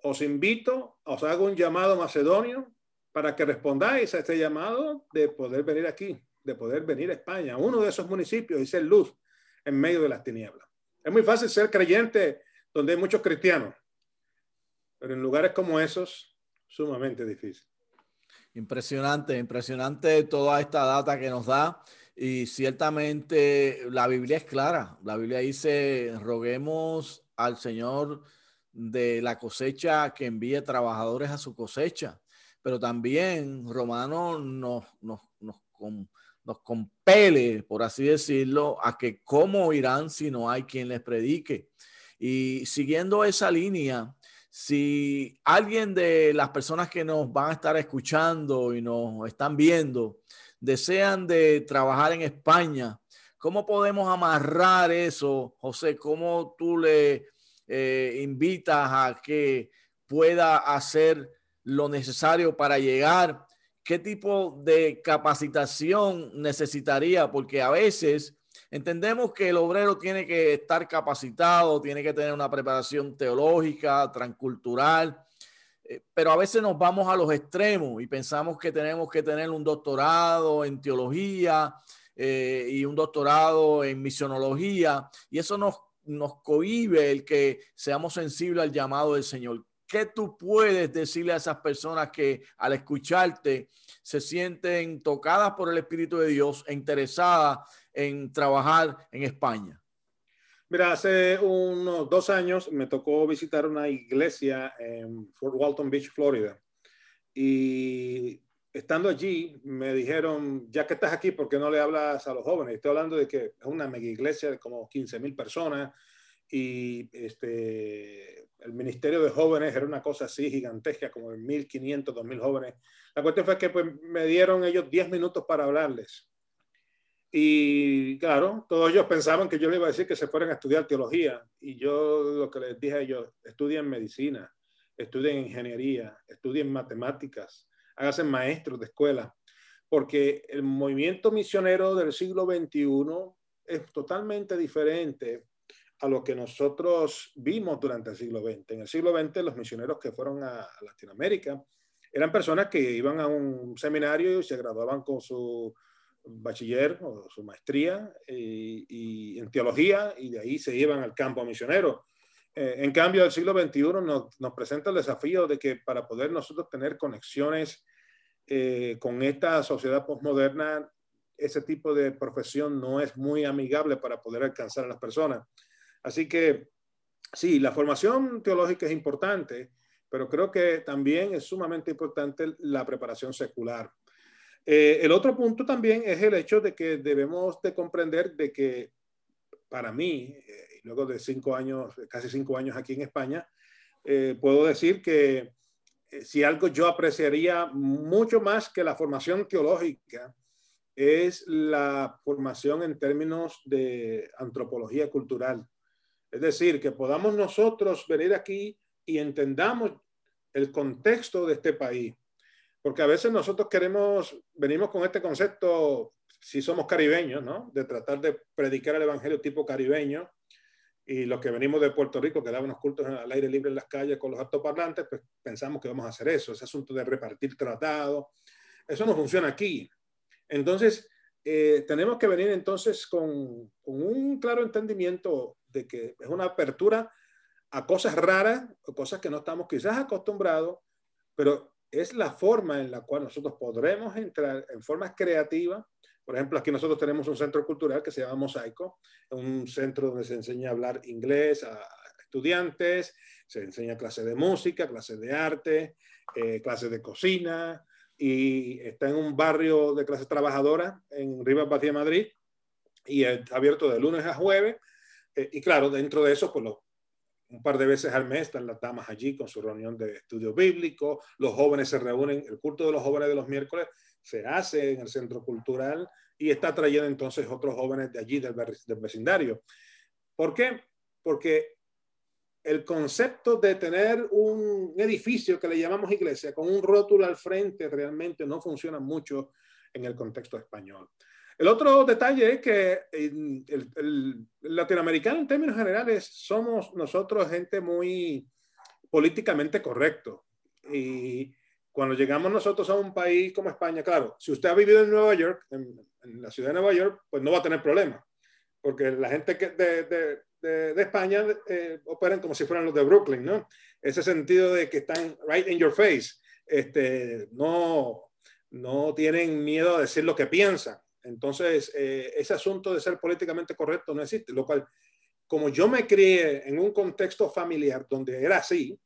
os invito, os hago un llamado macedonio para que respondáis a este llamado de poder venir aquí de poder venir a España, uno de esos municipios, y ser luz en medio de las tinieblas. Es muy fácil ser creyente donde hay muchos cristianos, pero en lugares como esos, sumamente difícil. Impresionante, impresionante toda esta data que nos da. Y ciertamente la Biblia es clara. La Biblia dice, roguemos al Señor de la cosecha que envíe trabajadores a su cosecha. Pero también Romano nos, nos, nos, nos compele, por así decirlo, a que cómo irán si no hay quien les predique. Y siguiendo esa línea, si alguien de las personas que nos van a estar escuchando y nos están viendo desean de trabajar en España, ¿cómo podemos amarrar eso, José? ¿Cómo tú le eh, invitas a que pueda hacer lo necesario para llegar? ¿Qué tipo de capacitación necesitaría? Porque a veces Entendemos que el obrero tiene que estar capacitado, tiene que tener una preparación teológica, transcultural, eh, pero a veces nos vamos a los extremos y pensamos que tenemos que tener un doctorado en teología eh, y un doctorado en misionología, y eso nos, nos cohibe el que seamos sensibles al llamado del Señor. ¿Qué tú puedes decirle a esas personas que al escucharte se sienten tocadas por el Espíritu de Dios e interesadas en trabajar en España? Mira, hace unos dos años me tocó visitar una iglesia en Fort Walton Beach, Florida. Y estando allí, me dijeron, ya que estás aquí, ¿por qué no le hablas a los jóvenes? Estoy hablando de que es una mega iglesia de como 15 mil personas y este, el ministerio de jóvenes era una cosa así gigantesca, como 1.500, 2.000 jóvenes. La cuestión fue que pues, me dieron ellos 10 minutos para hablarles. Y claro, todos ellos pensaban que yo les iba a decir que se fueran a estudiar teología. Y yo lo que les dije a ellos, estudien medicina, estudien ingeniería, estudien matemáticas, háganse maestros de escuela. Porque el movimiento misionero del siglo XXI es totalmente diferente a lo que nosotros vimos durante el siglo XX. En el siglo XX, los misioneros que fueron a Latinoamérica eran personas que iban a un seminario y se graduaban con su bachiller o su maestría eh, y, en teología y de ahí se iban al campo misionero. Eh, en cambio, el siglo XXI nos, nos, presenta el desafío de que para poder nosotros tener conexiones eh, con esta sociedad postmoderna, ese tipo de profesión no es muy amigable para poder alcanzar a las personas. Así que sí, la formación teológica es importante, pero creo que también es sumamente importante la preparación secular. Eh, el otro punto también es el hecho de que debemos de comprender de que para mí, eh, luego de cinco años, casi cinco años aquí en España, eh, puedo decir que si algo yo apreciaría mucho más que la formación teológica es la formación en términos de antropología cultural. Es decir, que podamos nosotros venir aquí y entendamos el contexto de este país, porque a veces nosotros queremos, venimos con este concepto, si somos caribeños, ¿no? De tratar de predicar el evangelio tipo caribeño. Y los que venimos de Puerto Rico, que daban unos cultos al aire libre en las calles con los altoparlantes, pues pensamos que vamos a hacer eso, ese asunto de repartir tratados. Eso no funciona aquí. Entonces, eh, tenemos que venir entonces con, con un claro entendimiento de que es una apertura a cosas raras cosas que no estamos quizás acostumbrados, pero es la forma en la cual nosotros podremos entrar en formas creativas. Por ejemplo, aquí nosotros tenemos un centro cultural que se llama Mosaico, un centro donde se enseña a hablar inglés a estudiantes, se enseña clases de música, clases de arte, eh, clases de cocina, y está en un barrio de clases trabajadoras en Rivas Batía, Madrid, y está abierto de lunes a jueves. Eh, y claro, dentro de eso, pues los un par de veces al mes están las damas allí con su reunión de estudio bíblico, los jóvenes se reúnen, el culto de los jóvenes de los miércoles se hace en el centro cultural y está trayendo entonces otros jóvenes de allí, del, vecindario. ¿Por qué? Porque el concepto de tener un edificio que le llamamos iglesia con un rótulo al frente realmente no funciona mucho en el contexto español. El otro detalle es que el, latinoamericano en términos generales somos nosotros gente muy políticamente correcto. Y cuando llegamos nosotros a un país como España, claro, si usted ha vivido en Nueva York, en, la ciudad de Nueva York, pues no va a tener problemas. Porque la gente que de, de, España eh, operan como si fueran los de Brooklyn, ¿no? Ese sentido de que están right in your face. Este, no, no tienen miedo a decir lo que piensan. Entonces, eh, ese asunto de ser políticamente correcto no existe, lo cual, como yo me crié en un contexto familiar donde era así,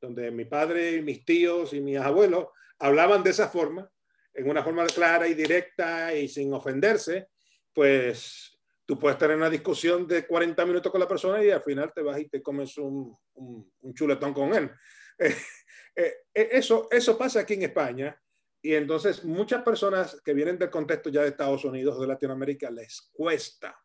donde mi padre, mis tíos y mis abuelos hablaban de esa forma, en una forma clara y directa y sin ofenderse, pues tú puedes tener una discusión de 40 minutos con la persona y al final te vas y te comes un, un, chuletón con él. Eh, eh, eso, eso pasa aquí en España y entonces muchas personas que vienen del contexto ya de Estados Unidos o de Latinoamérica les cuesta.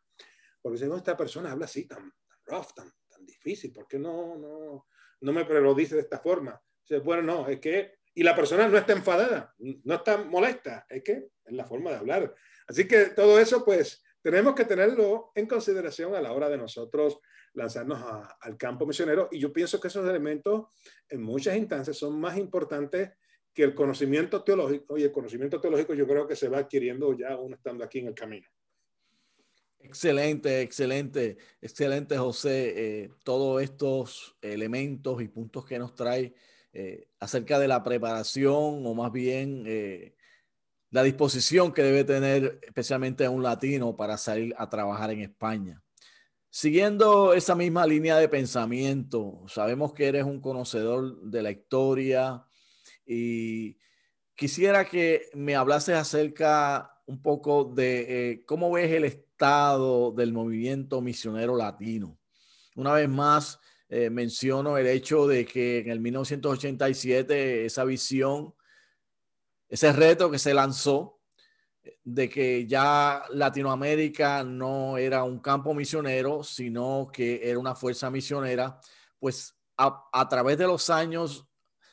Porque si esta persona habla así, tan, rough, tan, tan difícil, ¿por qué no, no, no me lo dice de esta forma? bueno, no, es que, y la persona no está enfadada, no está molesta, es que es la forma de hablar. Así que todo eso, pues, tenemos que tenerlo en consideración a la hora de nosotros lanzarnos al campo misionero. Y yo pienso que esos elementos en muchas instancias son más importantes que el conocimiento teológico. Y el conocimiento teológico yo creo que se va adquiriendo ya uno estando aquí en el camino. Excelente, excelente, excelente, José. Eh, todos estos elementos y puntos que nos trae eh, acerca de la preparación o más bien eh, la disposición que debe tener especialmente un latino para salir a trabajar en España. Siguiendo esa misma línea de pensamiento, sabemos que eres un conocedor de la historia y quisiera que me hablases acerca un poco de eh, cómo ves el estado del movimiento misionero latino. Una vez más, eh, menciono el hecho de que en el 1987 esa visión ese reto que se lanzó de que ya Latinoamérica no era un campo misionero, sino que era una fuerza misionera, pues a, través de los años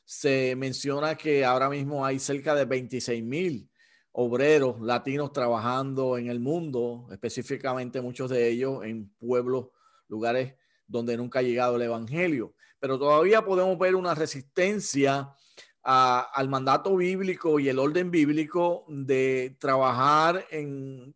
se menciona que ahora mismo hay cerca de 26 mil obreros latinos trabajando en el mundo, específicamente muchos de ellos en pueblos, lugares donde nunca ha llegado el Evangelio. Pero todavía podemos ver una resistencia al mandato bíblico y el orden bíblico de trabajar en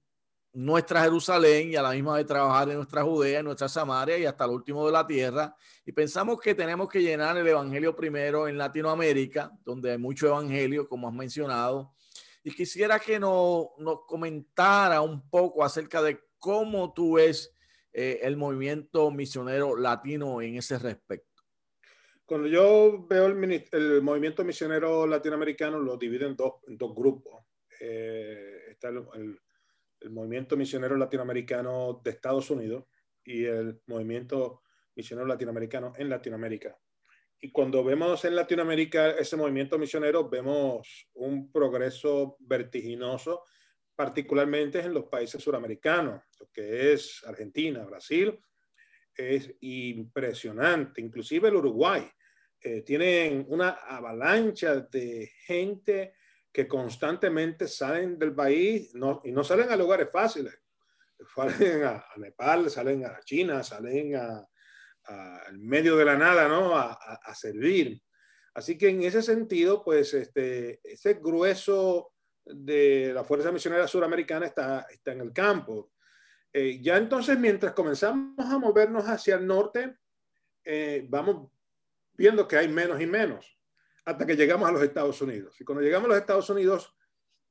nuestra Jerusalén y a la misma vez trabajar en nuestra Judea, en nuestra Samaria y hasta el último de la tierra. Y pensamos que tenemos que llenar el Evangelio primero en Latinoamérica, donde hay mucho Evangelio, como has mencionado. Y quisiera que nos, nos comentara un poco acerca de cómo tú ves eh, el movimiento misionero latino en ese respecto. Cuando yo veo el, movimiento misionero latinoamericano, lo divido en dos, dos grupos. Eh, está el, movimiento misionero latinoamericano de Estados Unidos y el movimiento misionero latinoamericano en Latinoamérica. Y cuando vemos en Latinoamérica ese movimiento misionero, vemos un progreso vertiginoso, particularmente en los países suramericanos, lo que es Argentina, Brasil, es impresionante, inclusive el Uruguay. Eh, tienen una avalancha de gente que constantemente salen del país no, y no salen a lugares fáciles. Salen a, Nepal, salen a China, salen a, al medio de la nada, ¿no? A, a, servir. Así que en ese sentido, pues este, ese grueso de la Fuerza Misionera Suramericana está, está en el campo. Eh, ya entonces, mientras comenzamos a movernos hacia el norte, eh, vamos viendo que hay menos y menos, hasta que llegamos a los Estados Unidos. Y cuando llegamos a los Estados Unidos,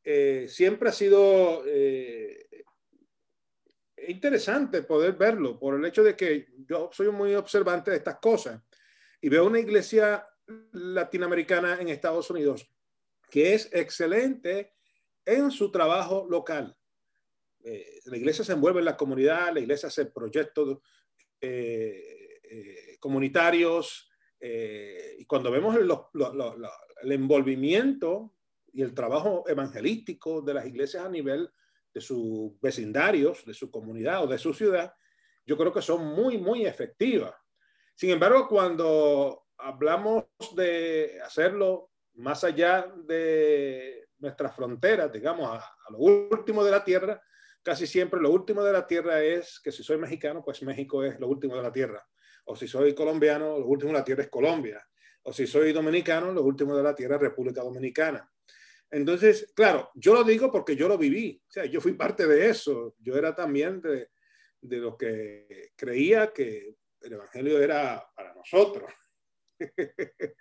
eh, siempre ha sido eh, interesante poder verlo por el hecho de que yo soy muy observante de estas cosas y veo una iglesia latinoamericana en Estados Unidos que es excelente en su trabajo local. Eh, la iglesia se envuelve en la comunidad, la iglesia hace proyectos comunitarios, eh, y cuando vemos el envolvimiento y el trabajo evangelístico de las iglesias a nivel de sus vecindarios, de su comunidad o de su ciudad, yo creo que son muy, muy efectivas. Sin embargo, cuando hablamos de hacerlo más allá de nuestras fronteras, digamos, a, a, lo último de la tierra, casi siempre lo último de la tierra es que si soy mexicano, pues México es lo último de la tierra o si soy colombiano, lo último de la tierra es Colombia, o si soy dominicano, lo último de la tierra es República Dominicana. Entonces, claro, yo lo digo porque yo lo viví, o sea, yo fui parte de eso, yo era también de, de los que creía que el Evangelio era para nosotros.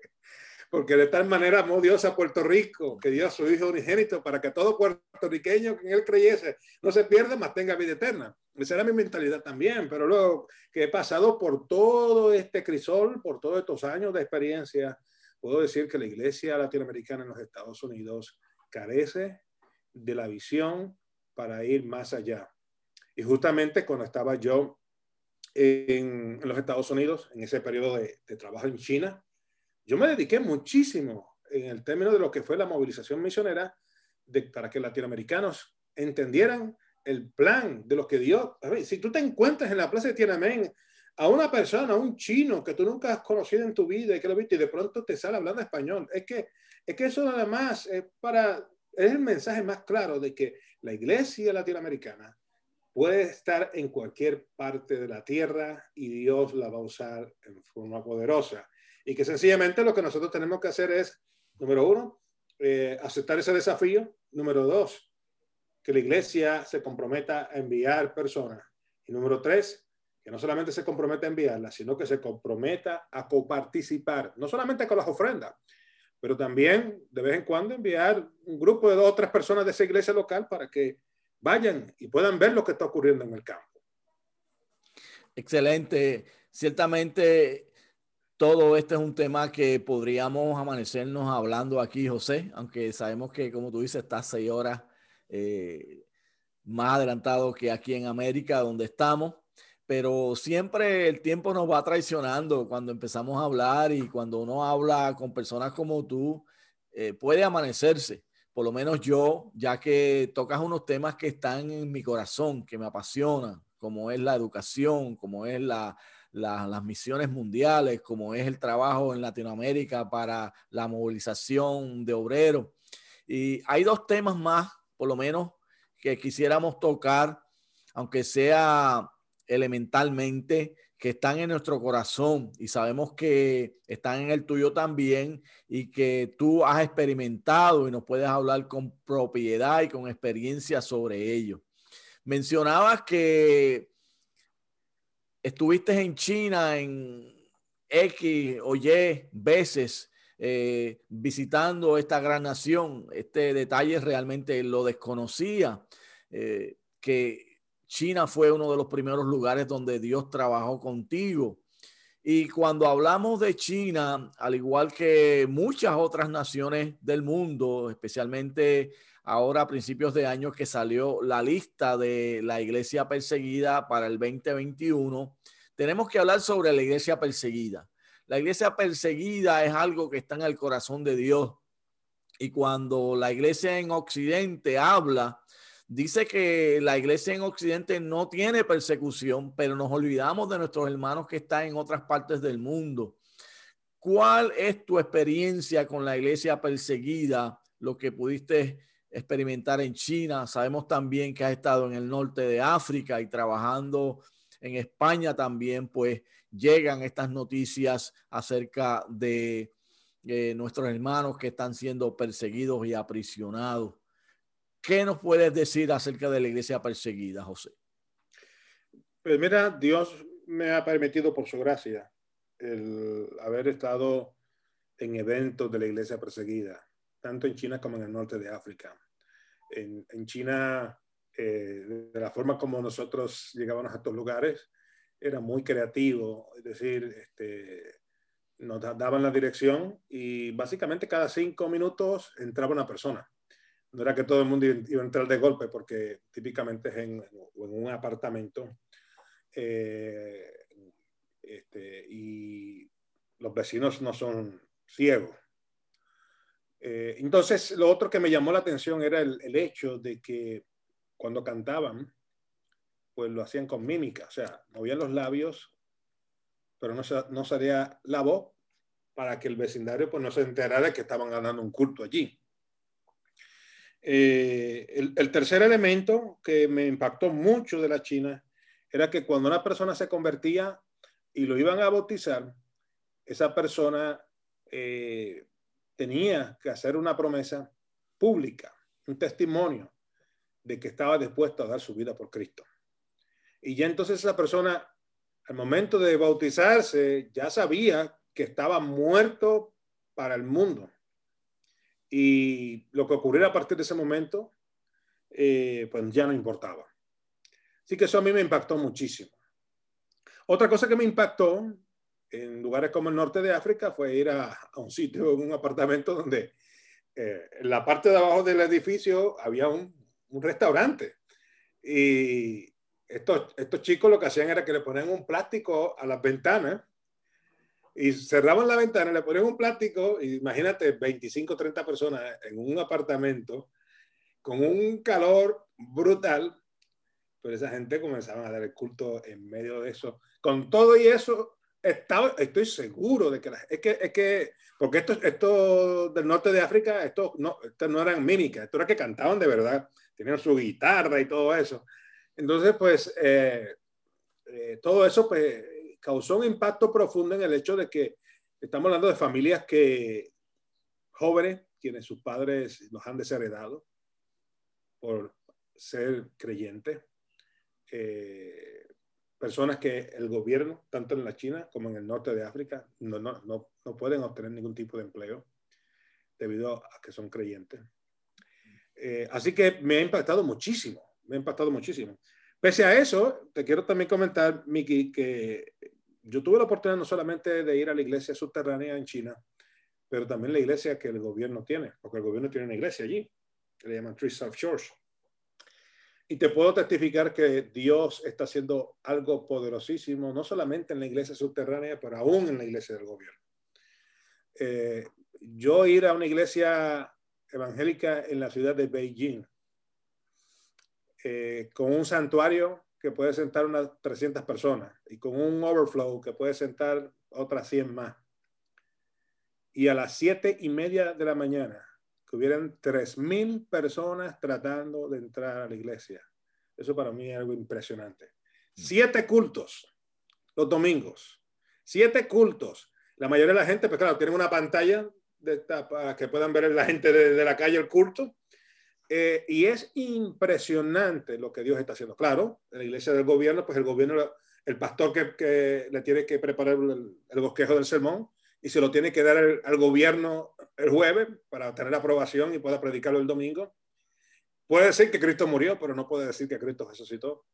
porque de tal manera amó Dios a Puerto Rico, que dio a su Hijo unigénito para que todo puertorriqueño que en él creyese no se pierda, mas tenga vida eterna. Esa era mi mentalidad también, pero luego que he pasado por todo este crisol, por todos estos años de experiencia, puedo decir que la iglesia latinoamericana en los Estados Unidos carece de la visión para ir más allá. Y justamente cuando estaba yo en, los Estados Unidos, en ese periodo de, trabajo en China, yo me dediqué muchísimo en el término de lo que fue la movilización misionera de, para que latinoamericanos entendieran el plan de lo que Dios... A ver, si tú te encuentras en la plaza de Tiananmen a una persona, a un chino que tú nunca has conocido en tu vida y que lo viste y de pronto te sale hablando español, es que, es que eso además es para... Es el mensaje más claro de que la iglesia latinoamericana puede estar en cualquier parte de la tierra y Dios la va a usar en forma poderosa. Y que sencillamente lo que nosotros tenemos que hacer es, número uno, eh, aceptar ese desafío. Número dos, que la iglesia se comprometa a enviar personas. Y número tres, que no solamente se comprometa a enviarlas, sino que se comprometa a coparticipar, no solamente con las ofrendas, pero también de vez en cuando enviar un grupo de dos o tres personas de esa iglesia local para que vayan y puedan ver lo que está ocurriendo en el campo. Excelente. Ciertamente todo este es un tema que podríamos amanecernos hablando aquí, José, aunque sabemos que, como tú dices, está seis horas eh, más adelantado que aquí en América, donde estamos. Pero siempre el tiempo nos va traicionando cuando empezamos a hablar y cuando uno habla con personas como tú, eh, puede amanecerse por lo menos yo, ya que tocas unos temas que están en mi corazón, que me apasionan, como es la educación, como es la, las misiones mundiales, como es el trabajo en Latinoamérica para la movilización de obreros. Y hay dos temas más, por lo menos, que quisiéramos tocar, aunque sea elementalmente, que están en nuestro corazón y sabemos que están en el tuyo también y que tú has experimentado y nos puedes hablar con propiedad y con experiencia sobre ello. Mencionabas que estuviste en China en X o Y veces eh, visitando esta gran nación. Este detalle realmente lo desconocía, eh, que China fue uno de los primeros lugares donde Dios trabajó contigo. Y cuando hablamos de China, al igual que muchas otras naciones del mundo, especialmente ahora a principios de año que salió la lista de la iglesia perseguida para el 2021, tenemos que hablar sobre la iglesia perseguida. La iglesia perseguida es algo que está en el corazón de Dios. Y cuando la iglesia en Occidente habla Dice que la iglesia en Occidente no tiene persecución, pero nos olvidamos de nuestros hermanos que están en otras partes del mundo. ¿Cuál es tu experiencia con la iglesia perseguida? Lo que pudiste experimentar en China. Sabemos también que has estado en el norte de África y trabajando en España también, pues llegan estas noticias acerca de eh, nuestros hermanos que están siendo perseguidos y aprisionados. ¿Qué nos puedes decir acerca de la iglesia perseguida, José? Pues mira, Dios me ha permitido por su gracia el haber estado en eventos de la iglesia perseguida, tanto en China como en el norte de África. En, China, eh, de la forma como nosotros llegábamos a estos lugares, era muy creativo, es decir, este, nos daban la dirección y básicamente cada cinco minutos entraba una persona no era que todo el mundo iba a entrar de golpe, porque típicamente es en, un apartamento. Eh, este, y los vecinos no son ciegos. Eh, entonces, lo otro que me llamó la atención era el, hecho de que cuando cantaban, pues lo hacían con mímica, o sea, movían los labios, pero no, no salía la voz para que el vecindario pues, no se enterara de que estaban ganando un culto allí. Eh, el, tercer elemento que me impactó mucho de la China era que cuando una persona se convertía y lo iban a bautizar, esa persona eh, tenía que hacer una promesa pública, un testimonio de que estaba dispuesto a dar su vida por Cristo. Y ya entonces esa persona, al momento de bautizarse, ya sabía que estaba muerto para el mundo y lo que ocurriera a partir de ese momento, eh, pues ya no importaba. Así que eso a mí me impactó muchísimo. Otra cosa que me impactó en lugares como el norte de África fue ir a, un sitio, un apartamento donde eh, en la parte de abajo del edificio había un, un restaurante. Y, estos, estos chicos lo que hacían era que le ponían un plástico a las ventanas y cerraban la ventana, le ponían un plástico, imagínate 25, 30 personas en un apartamento con un calor brutal, pero esa gente comenzaban a dar el culto en medio de eso. Con todo y eso, estaba, estoy seguro de que, es que, es que porque estos esto del norte de África, estos no, esto no eran mímicas, esto era que cantaban de verdad, tenían su guitarra y todo eso. Entonces, pues, eh, eh, todo eso pues, causó un impacto profundo en el hecho de que estamos hablando de familias que, jóvenes, quienes sus padres los han desheredado por ser creyentes, eh, personas que el gobierno, tanto en la China como en el norte de África, no, no, no, no pueden obtener ningún tipo de empleo debido a que son creyentes. así que me ha impactado muchísimo me ha impactado muchísimo. Pese a eso, te quiero también comentar, Miki, que yo tuve la oportunidad no solamente de ir a la iglesia subterránea en China, pero también la iglesia que el gobierno tiene, porque el gobierno tiene una iglesia allí, que le llaman Tree South Church. Y te puedo testificar que Dios está haciendo algo poderosísimo, no solamente en la iglesia subterránea, pero aún en la iglesia del gobierno. Eh, yo ir a una iglesia evangélica en la ciudad de Beijing, eh, con un santuario que puede sentar unas 300 personas y con un overflow que puede sentar otras 100 más. Y a las 7 y media de la mañana, que hubieran 3.000 personas tratando de entrar a la iglesia. Eso para mí es algo impresionante. Mm. Siete cultos los domingos. Siete cultos. La mayoría de la gente, pues claro, tienen una pantalla de para que puedan ver la gente de, de la calle el culto eh, y es impresionante lo que Dios está haciendo. Claro, en la iglesia del gobierno, pues el gobierno, el pastor que, le tiene que preparar el, bosquejo del sermón y se lo tiene que dar al gobierno el jueves para tener aprobación y pueda predicarlo el domingo. Puede decir que Cristo murió, pero no puede decir que Cristo resucitó.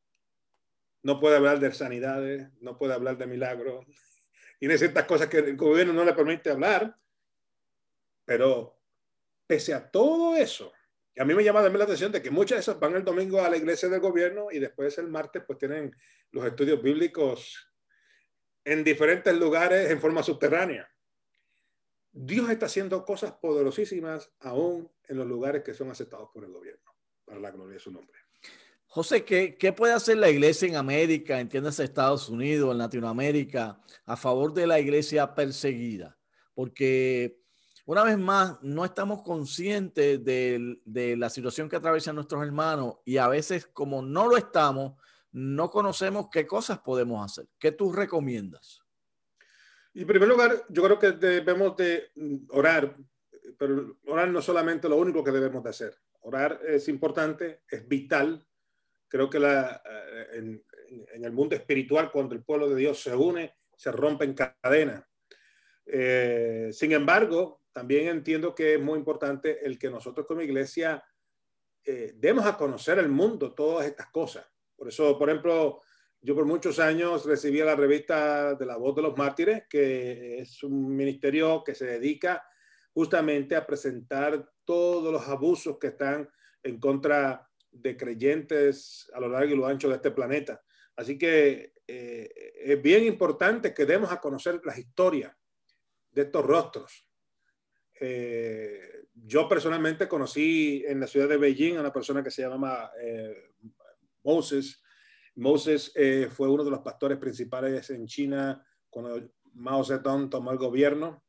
No puede hablar de sanidades, no puede hablar de milagros. Tiene ciertas cosas que el gobierno no le permite hablar. Pero pese a todo eso, y a mí me llama también la atención de que muchas de esas van el domingo a la iglesia del gobierno y después el martes pues tienen los estudios bíblicos en diferentes lugares en forma subterránea. Dios está haciendo cosas poderosísimas aún en los lugares que son aceptados por el gobierno, para la gloria de su nombre. José, ¿qué, ¿qué, puede hacer la iglesia en América, entiendes Estados Unidos, en Latinoamérica, a favor de la iglesia perseguida? Porque una vez más, no estamos conscientes de, la situación que atraviesan nuestros hermanos y a veces como no lo estamos, no conocemos qué cosas podemos hacer. ¿Qué tú recomiendas? En primer lugar, yo creo que debemos de orar, pero orar no es solamente lo único que debemos de hacer. Orar es importante, es vital. Creo que la, eh, en, en el mundo espiritual, cuando el pueblo de Dios se une, se rompen cadenas. Eh, sin embargo, también entiendo que es muy importante el que nosotros como iglesia eh, demos a conocer al mundo todas estas cosas. Por eso, por ejemplo, yo por muchos años recibí la revista de la voz de los mártires, que es un ministerio que se dedica justamente a presentar todos los abusos que están en contra de creyentes a lo largo y lo ancho de este planeta. Así que eh, es bien importante que demos a conocer las historias de estos rostros, eh, yo personalmente conocí en la ciudad de Beijing a una persona que se llama eh, Moses. Moses eh, fue uno de los pastores principales en China cuando Mao Zedong tomó el gobierno.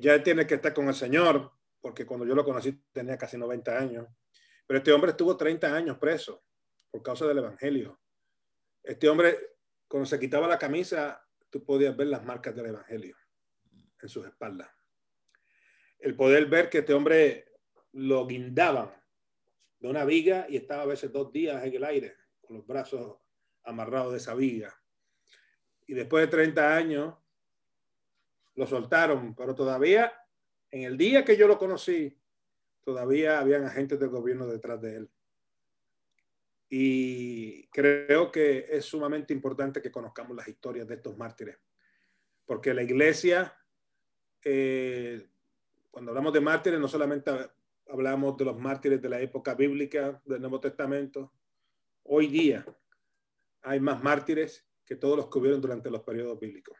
ya tiene que estar con el Señor, porque cuando yo lo conocí tenía casi 90 años. Pero este hombre estuvo 30 años preso por causa del Evangelio. Este hombre, cuando se quitaba la camisa, tú podías ver las marcas del Evangelio en sus espaldas el poder ver que este hombre lo guindaban de una viga y estaba a veces dos días en el aire con los brazos amarrados de esa viga. Y después de 30 años lo soltaron, pero todavía en el día que yo lo conocí, todavía habían agentes del gobierno detrás de él. Y creo que es sumamente importante que conozcamos las historias de estos mártires, porque la iglesia eh, cuando hablamos de mártires, no solamente hablamos de los mártires de la época bíblica del Nuevo Testamento. Hoy día hay más mártires que todos los que hubieron durante los periodos bíblicos.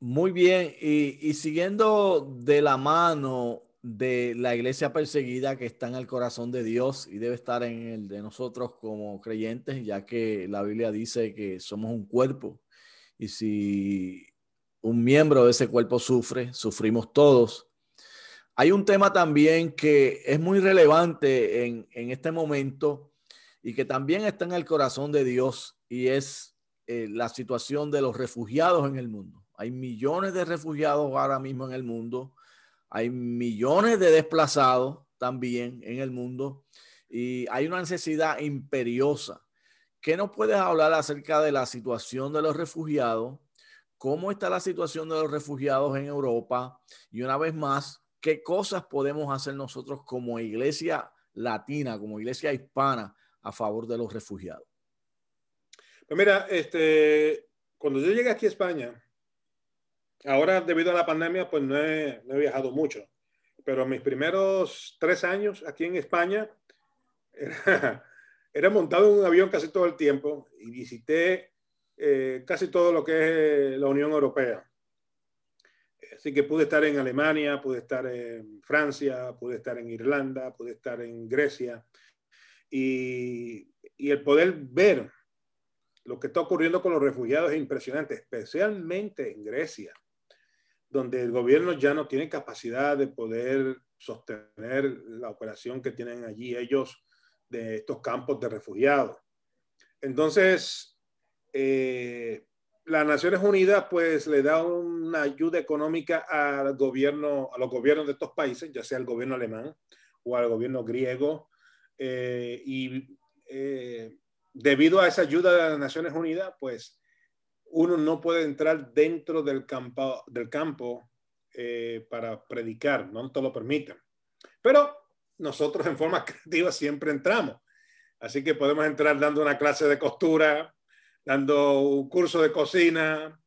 Muy bien, y, siguiendo de la mano de la iglesia perseguida que está en el corazón de Dios y debe estar en el de nosotros como creyentes, ya que la Biblia dice que somos un cuerpo y si un miembro de ese cuerpo sufre, sufrimos todos. Hay un tema también que es muy relevante en, este momento y que también está en el corazón de Dios y es eh, la situación de los refugiados en el mundo. Hay millones de refugiados ahora mismo en el mundo. Hay millones de desplazados también en el mundo. Y hay una necesidad imperiosa. ¿Qué nos puedes hablar acerca de la situación de los refugiados? ¿Cómo está la situación de los refugiados en Europa? Y una vez más, ¿qué cosas podemos hacer nosotros como iglesia latina, como iglesia hispana, a favor de los refugiados? Pues mira, este, cuando yo llegué aquí a España, Ahora, debido a la pandemia, pues no he, viajado mucho, pero mis primeros tres años aquí en España era, montado en un avión casi todo el tiempo y visité eh, casi todo lo que es la Unión Europea. Así que pude estar en Alemania, pude estar en Francia, pude estar en Irlanda, pude estar en Grecia. Y, el poder ver lo que está ocurriendo con los refugiados es impresionante, especialmente en Grecia donde el gobierno ya no tiene capacidad de poder sostener la operación que tienen allí ellos de estos campos de refugiados. Entonces, eh, las Naciones Unidas pues le da una ayuda económica al gobierno, a los gobiernos de estos países, ya sea el gobierno alemán o al gobierno griego, eh, y eh, debido a esa ayuda de las Naciones Unidas, pues uno no puede entrar dentro del campo, del campo eh, para predicar, no te lo permiten. Pero nosotros en forma creativa siempre entramos. Así que podemos entrar dando una clase de costura, dando un curso de cocina,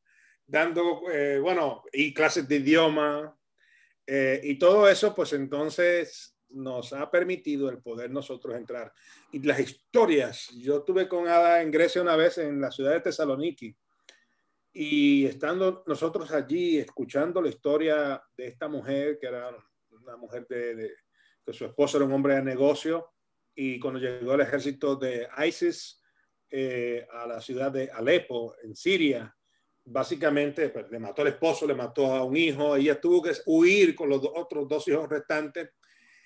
dando, bueno, y clases de idioma. Y todo eso, pues entonces nos ha permitido el poder nosotros entrar. Y las historias, yo tuve con Ada en Grecia una vez en la ciudad de Tesaloniki y estando nosotros allí escuchando la historia de esta mujer, que era una mujer de, que su esposo era un hombre de negocio, y cuando llegó el ejército de ISIS eh, a la ciudad de Alepo, en Siria, básicamente pues, le mató al esposo, le mató a un hijo, ella tuvo que huir con los otros dos hijos restantes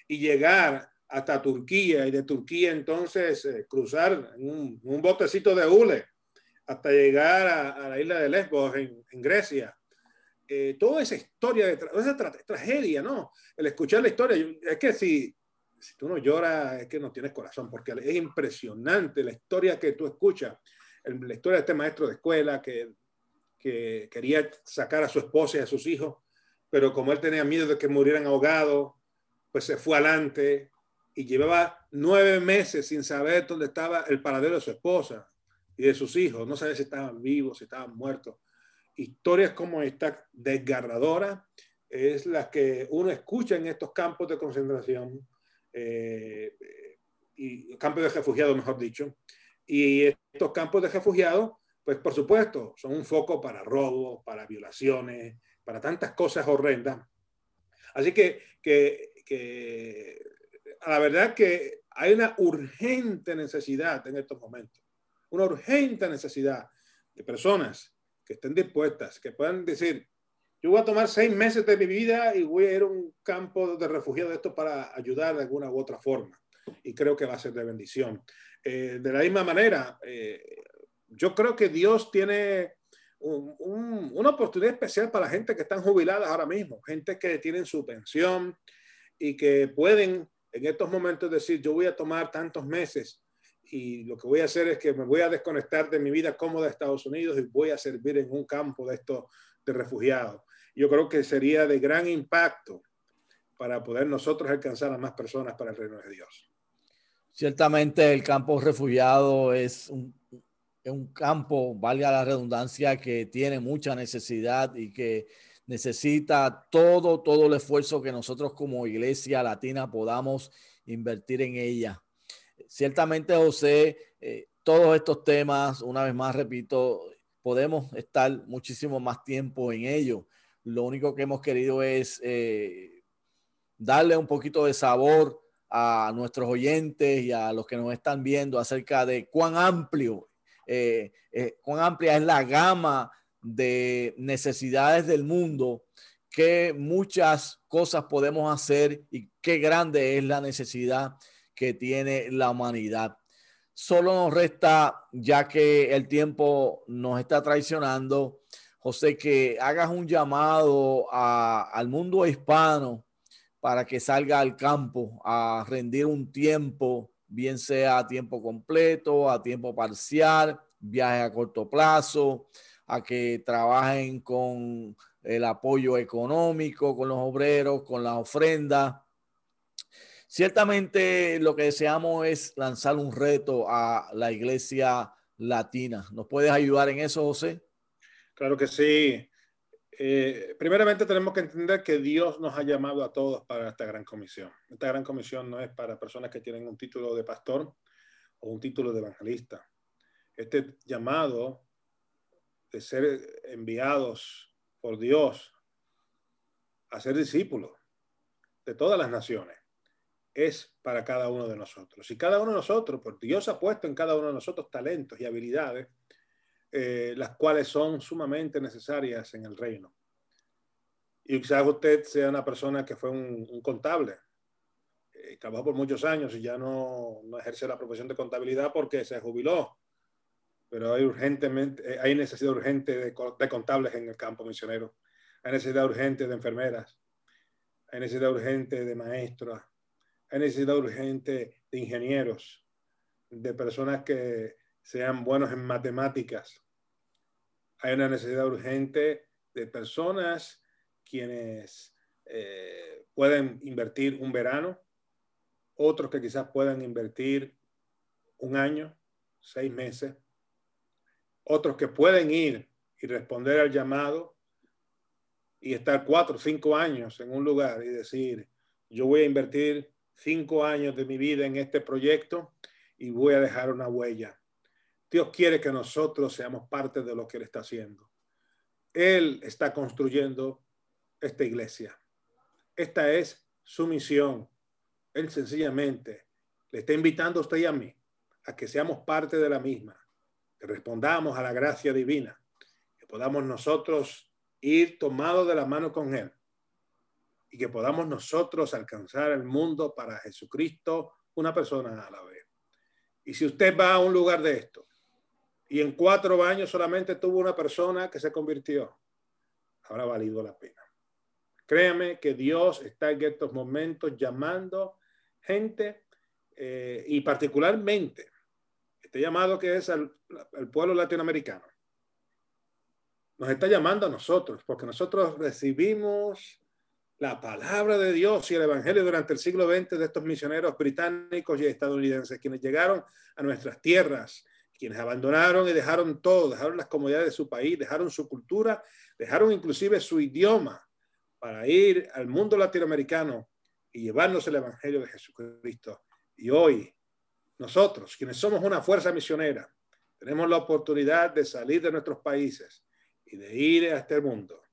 y llegar hasta Turquía, y de Turquía entonces eh, cruzar un, botecito de hule hasta llegar a, la isla de Lesbos en, Grecia. Eh, toda esa historia, de esa tragedia, ¿no? El escuchar la historia, es que si, si tú no lloras, es que no tienes corazón, porque es impresionante la historia que tú escuchas, la historia de este maestro de escuela que, que quería sacar a su esposa y a sus hijos, pero como él tenía miedo de que murieran ahogados, pues se fue adelante y llevaba nueve meses sin saber dónde estaba el paradero de su esposa y de sus hijos. No sabe si estaban vivos, si estaban muertos. Historias como esta desgarradora es la que uno escucha en estos campos de concentración eh, y campos de refugiados, mejor dicho. Y estos campos de refugiados, pues por supuesto, son un foco para robos, para violaciones, para tantas cosas horrendas. Así que, que, que a la verdad que hay una urgente necesidad en estos momentos una urgente necesidad de personas que estén dispuestas, que puedan decir, yo voy a tomar seis meses de mi vida y voy a ir a un campo de refugiados esto para ayudar de alguna u otra forma. Y creo que va a ser de bendición. Eh, de la misma manera, eh, yo creo que Dios tiene una oportunidad especial para la gente que están jubiladas ahora mismo, gente que tienen su pensión y que pueden en estos momentos decir, yo voy a tomar tantos meses y lo que voy a hacer es que me voy a desconectar de mi vida cómoda de Estados Unidos y voy a servir en un campo de estos de refugiados. Yo creo que sería de gran impacto para poder nosotros alcanzar a más personas para el reino de Dios. Ciertamente el campo refugiado es un, un campo, valga la redundancia, que tiene mucha necesidad y que necesita todo, todo el esfuerzo que nosotros como iglesia latina podamos invertir en ella ciertamente, José, eh, todos estos temas, una vez más, repito, podemos estar muchísimo más tiempo en ello. Lo único que hemos querido es eh, darle un poquito de sabor a nuestros oyentes y a los que nos están viendo acerca de cuán amplio, eh, cuán amplia es la gama de necesidades del mundo, qué muchas cosas podemos hacer y qué grande es la necesidad que tiene la humanidad. Solo nos resta, ya que el tiempo nos está traicionando, José, que hagas un llamado al mundo hispano para que salga al campo a rendir un tiempo, bien sea a tiempo completo, a tiempo parcial, viaje a corto plazo, a que trabajen con el apoyo económico, con los obreros, con la ofrenda Ciertamente lo que deseamos es lanzar un reto a la iglesia latina. ¿Nos puedes ayudar en eso, José? Claro que sí. Eh, primeramente tenemos que entender que Dios nos ha llamado a todos para esta gran comisión. Esta gran comisión no es para personas que tienen un título de pastor o un título de evangelista. Este llamado de ser enviados por Dios a ser discípulos de todas las naciones es para cada uno de nosotros. Y cada uno de nosotros, porque Dios ha puesto en cada uno de nosotros talentos y habilidades, eh, las cuales son sumamente necesarias en el reino. Y quizás usted sea una persona que fue un, contable eh, trabajó por muchos años y ya no, no, ejerce la profesión de contabilidad porque se jubiló. Pero hay, urgentemente, eh, hay necesidad urgente de, de contables en el campo misionero. Hay necesidad urgente de enfermeras. Hay necesidad urgente de maestros hay necesidad urgente de ingenieros, de personas que sean buenos en matemáticas. Hay una necesidad urgente de personas quienes eh, pueden invertir un verano, otros que quizás puedan invertir un año, seis meses, otros que pueden ir y responder al llamado y estar cuatro o cinco años en un lugar y decir, yo voy a invertir cinco años de mi vida en este proyecto y voy a dejar una huella. Dios quiere que nosotros seamos parte de lo que Él está haciendo. Él está construyendo esta iglesia. Esta es su misión. Él sencillamente le está invitando a usted y a mí a que seamos parte de la misma, que respondamos a la gracia divina, que podamos nosotros ir tomados de la mano con Él y que podamos nosotros alcanzar el mundo para Jesucristo, una persona a la vez. Y si usted va a un lugar de esto y en cuatro años solamente tuvo una persona que se convirtió, habrá valido la pena. Créame que Dios está en estos momentos llamando gente eh, y particularmente este llamado que es al, pueblo latinoamericano. Nos está llamando a nosotros porque nosotros recibimos la palabra de Dios y el Evangelio durante el siglo XX de estos misioneros británicos y estadounidenses, quienes llegaron a nuestras tierras, quienes abandonaron y dejaron todo, dejaron las comodidades de su país, dejaron su cultura, dejaron inclusive su idioma para ir al mundo latinoamericano y llevarnos el Evangelio de Jesucristo. Y hoy, nosotros, quienes somos una fuerza misionera, tenemos la oportunidad de salir de nuestros países y de ir a este mundo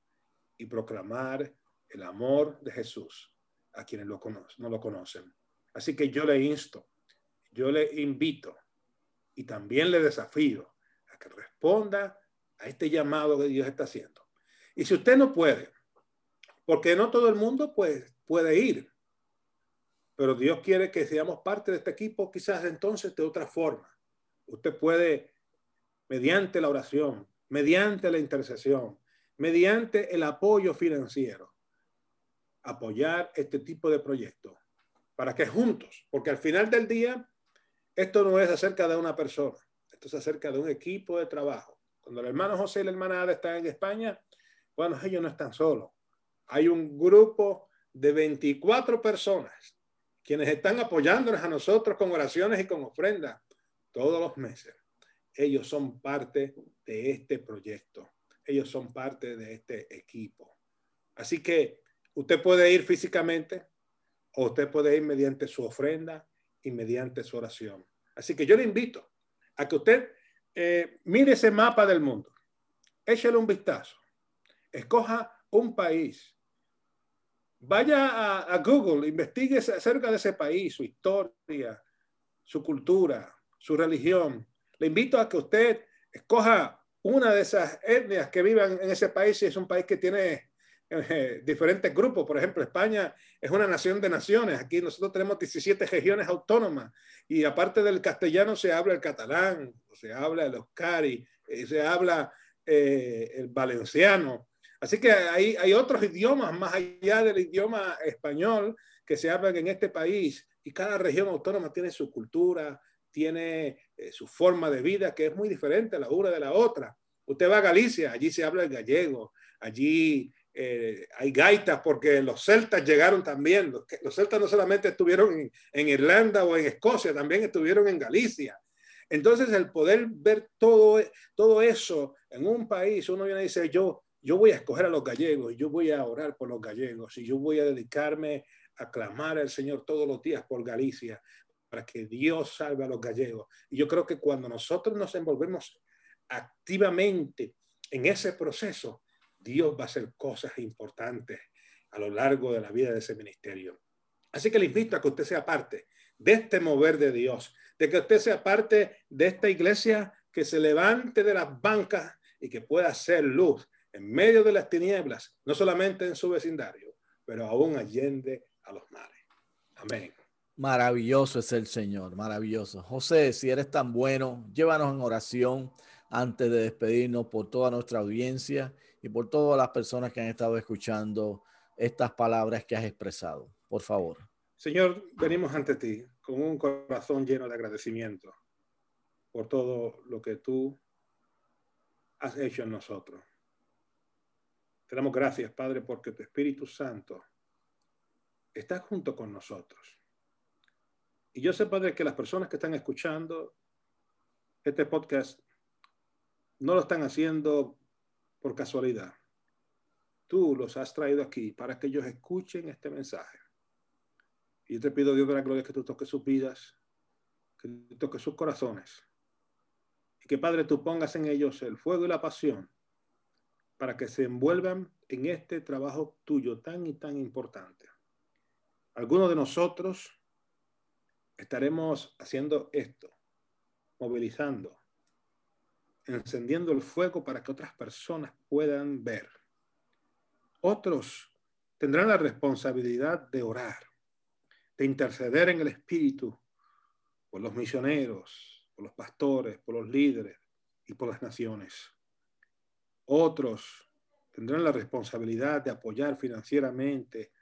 y proclamar el amor de Jesús a quienes no lo conocen. Así que yo le insto, yo le invito y también le desafío a que responda a este llamado que Dios está haciendo. Y si usted no puede, porque no todo el mundo pues, puede ir, pero Dios quiere que seamos parte de este equipo, quizás entonces de otra forma. Usted puede, mediante la oración, mediante la intercesión, mediante el apoyo financiero, apoyar este tipo de proyectos para que juntos, porque al final del día, esto no es acerca de una persona, esto es acerca de un equipo de trabajo. Cuando el hermano José y la hermana Ada están en España, bueno, ellos no están solos. Hay un grupo de 24 personas quienes están apoyándonos a nosotros con oraciones y con ofrendas todos los meses. Ellos son parte de este proyecto. Ellos son parte de este equipo. Así que Usted puede ir físicamente o usted puede ir mediante su ofrenda y mediante su oración. Así que yo le invito a que usted eh, mire ese mapa del mundo, échale un vistazo, escoja un país, vaya a, Google, investigue acerca de ese país, su historia, su cultura, su religión. Le invito a que usted escoja una de esas etnias que vivan en ese país si es un país que tiene eh, diferentes grupos. Por ejemplo, España es una nación de naciones. Aquí nosotros tenemos 17 regiones autónomas y aparte del castellano se habla el catalán, se habla el oscari, eh, se habla eh, el valenciano. Así que hay, hay otros idiomas más allá del idioma español que se hablan en este país y cada región autónoma tiene su cultura, tiene su forma de vida que es muy diferente la una de la otra. Usted va a Galicia, allí se habla el gallego, allí eh, hay gaitas porque los celtas llegaron también. Los, celtas no solamente estuvieron en, Irlanda o en Escocia, también estuvieron en Galicia. Entonces, el poder ver todo, todo eso en un país, uno viene y dice, yo, yo voy a escoger a los gallegos, yo voy a orar por los gallegos y yo voy a dedicarme a clamar al Señor todos los días por Galicia para que Dios salve a los gallegos. Y yo creo que cuando nosotros nos envolvemos activamente en ese proceso, Dios va a hacer cosas importantes a lo largo de la vida de ese ministerio. Así que le invito a que usted sea parte de este mover de Dios, de que usted sea parte de esta iglesia que se levante de las bancas y que pueda hacer luz en medio de las tinieblas, no solamente en su vecindario, pero aún allende a los mares. Amén. Maravilloso es el Señor, maravilloso. José, si eres tan bueno, llévanos en oración antes de despedirnos por toda nuestra audiencia y por todas las personas que han estado escuchando estas palabras que has expresado. Por favor. Señor, venimos ante ti con un corazón lleno de agradecimiento por todo lo que tú has hecho en nosotros. Te damos gracias, Padre, porque tu Espíritu Santo está junto con nosotros. Y yo sé, Padre, que las personas que están escuchando este podcast no lo están haciendo por casualidad. Tú los has traído aquí para que ellos escuchen este mensaje. Y yo te pido, Dios de la gloria, que tú toques sus vidas, que tú toques sus corazones. Y que, Padre, tú pongas en ellos el fuego y la pasión para que se envuelvan en este trabajo tuyo tan y tan importante. Algunos de nosotros estaremos haciendo esto, movilizando encendiendo el fuego para que otras personas puedan ver. Otros tendrán la responsabilidad de orar, de interceder en el Espíritu por los misioneros, por los pastores, por los líderes y por las naciones. Otros tendrán la responsabilidad de apoyar financieramente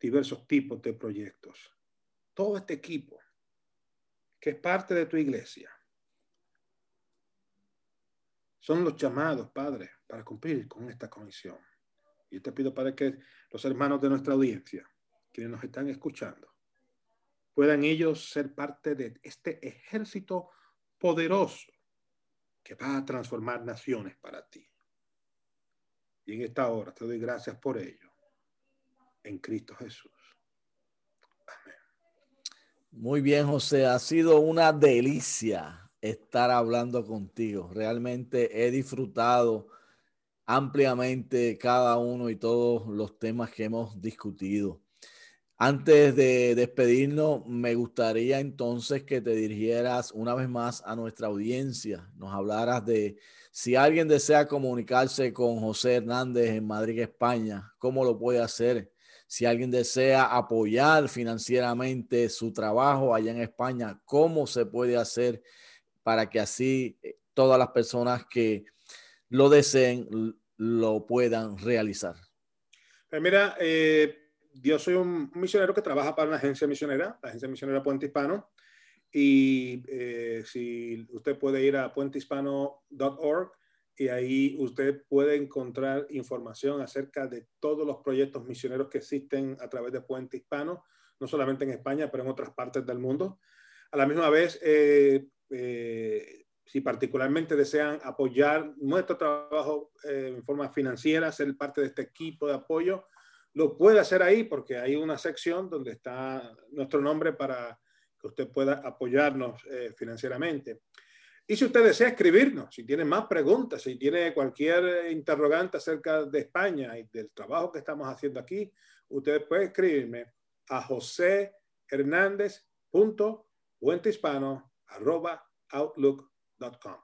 diversos tipos de proyectos. Todo este equipo que es parte de tu iglesia son los llamados, Padre, para cumplir con esta comisión. Y te pido, Padre, que los hermanos de nuestra audiencia, quienes nos están escuchando, puedan ellos ser parte de este ejército poderoso que va a transformar naciones para ti. Y en esta hora te doy gracias por ello. En Cristo Jesús. Amén. Muy bien, José. Ha sido una delicia estar hablando contigo. Realmente he disfrutado ampliamente cada uno y todos los temas que hemos discutido. Antes de despedirnos, me gustaría entonces que te dirigieras una vez más a nuestra audiencia, nos hablaras de si alguien desea comunicarse con José Hernández en Madrid, España, ¿cómo lo puede hacer? Si alguien desea apoyar financieramente su trabajo allá en España, ¿cómo se puede hacer? para que así eh, todas las personas que lo deseen lo puedan realizar? Pues mira, eh, yo soy un misionero que trabaja para una agencia misionera, la agencia misionera Puente Hispano, y eh, si usted puede ir a puentehispano.org y ahí usted puede encontrar información acerca de todos los proyectos misioneros que existen a través de Puente Hispano, no solamente en España, pero en otras partes del mundo. A la misma vez, eh, si particularmente desean apoyar nuestro trabajo eh, en forma financiera, ser parte de este equipo de apoyo, lo puede hacer ahí porque hay una sección donde está nuestro nombre para que usted pueda apoyarnos eh, financieramente. Y si usted desea escribirnos, si tiene más preguntas, si tiene cualquier interrogante acerca de España y del trabajo que estamos haciendo aquí, usted puede escribirme a José outlook.com.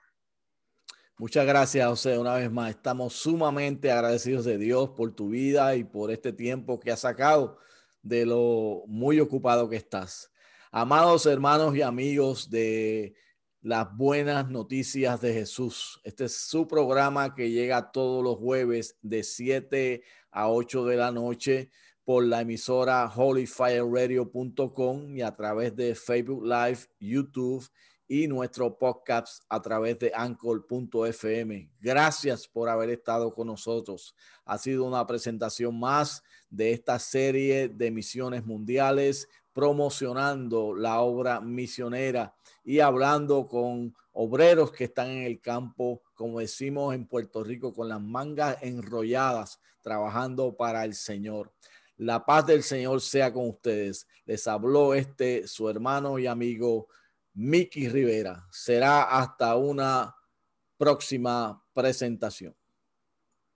Muchas gracias, José. Una vez más, estamos sumamente agradecidos de Dios por tu vida y por este tiempo que has sacado de lo muy ocupado que estás. Amados hermanos y amigos de las buenas noticias de Jesús. Este es su programa que llega todos los jueves de 7 a 8 de la noche por la emisora holyfireradio.com y a través de Facebook Live, YouTube y nuestro podcast a través de anchor.fm. Gracias por haber estado con nosotros. Ha sido una presentación más de esta serie de misiones mundiales promocionando la obra misionera y hablando con obreros que están en el campo, como decimos en Puerto Rico, con las mangas enrolladas, trabajando para el Señor. La paz del Señor sea con ustedes. Les habló este su hermano y amigo Miki Rivera. Será hasta una próxima presentación.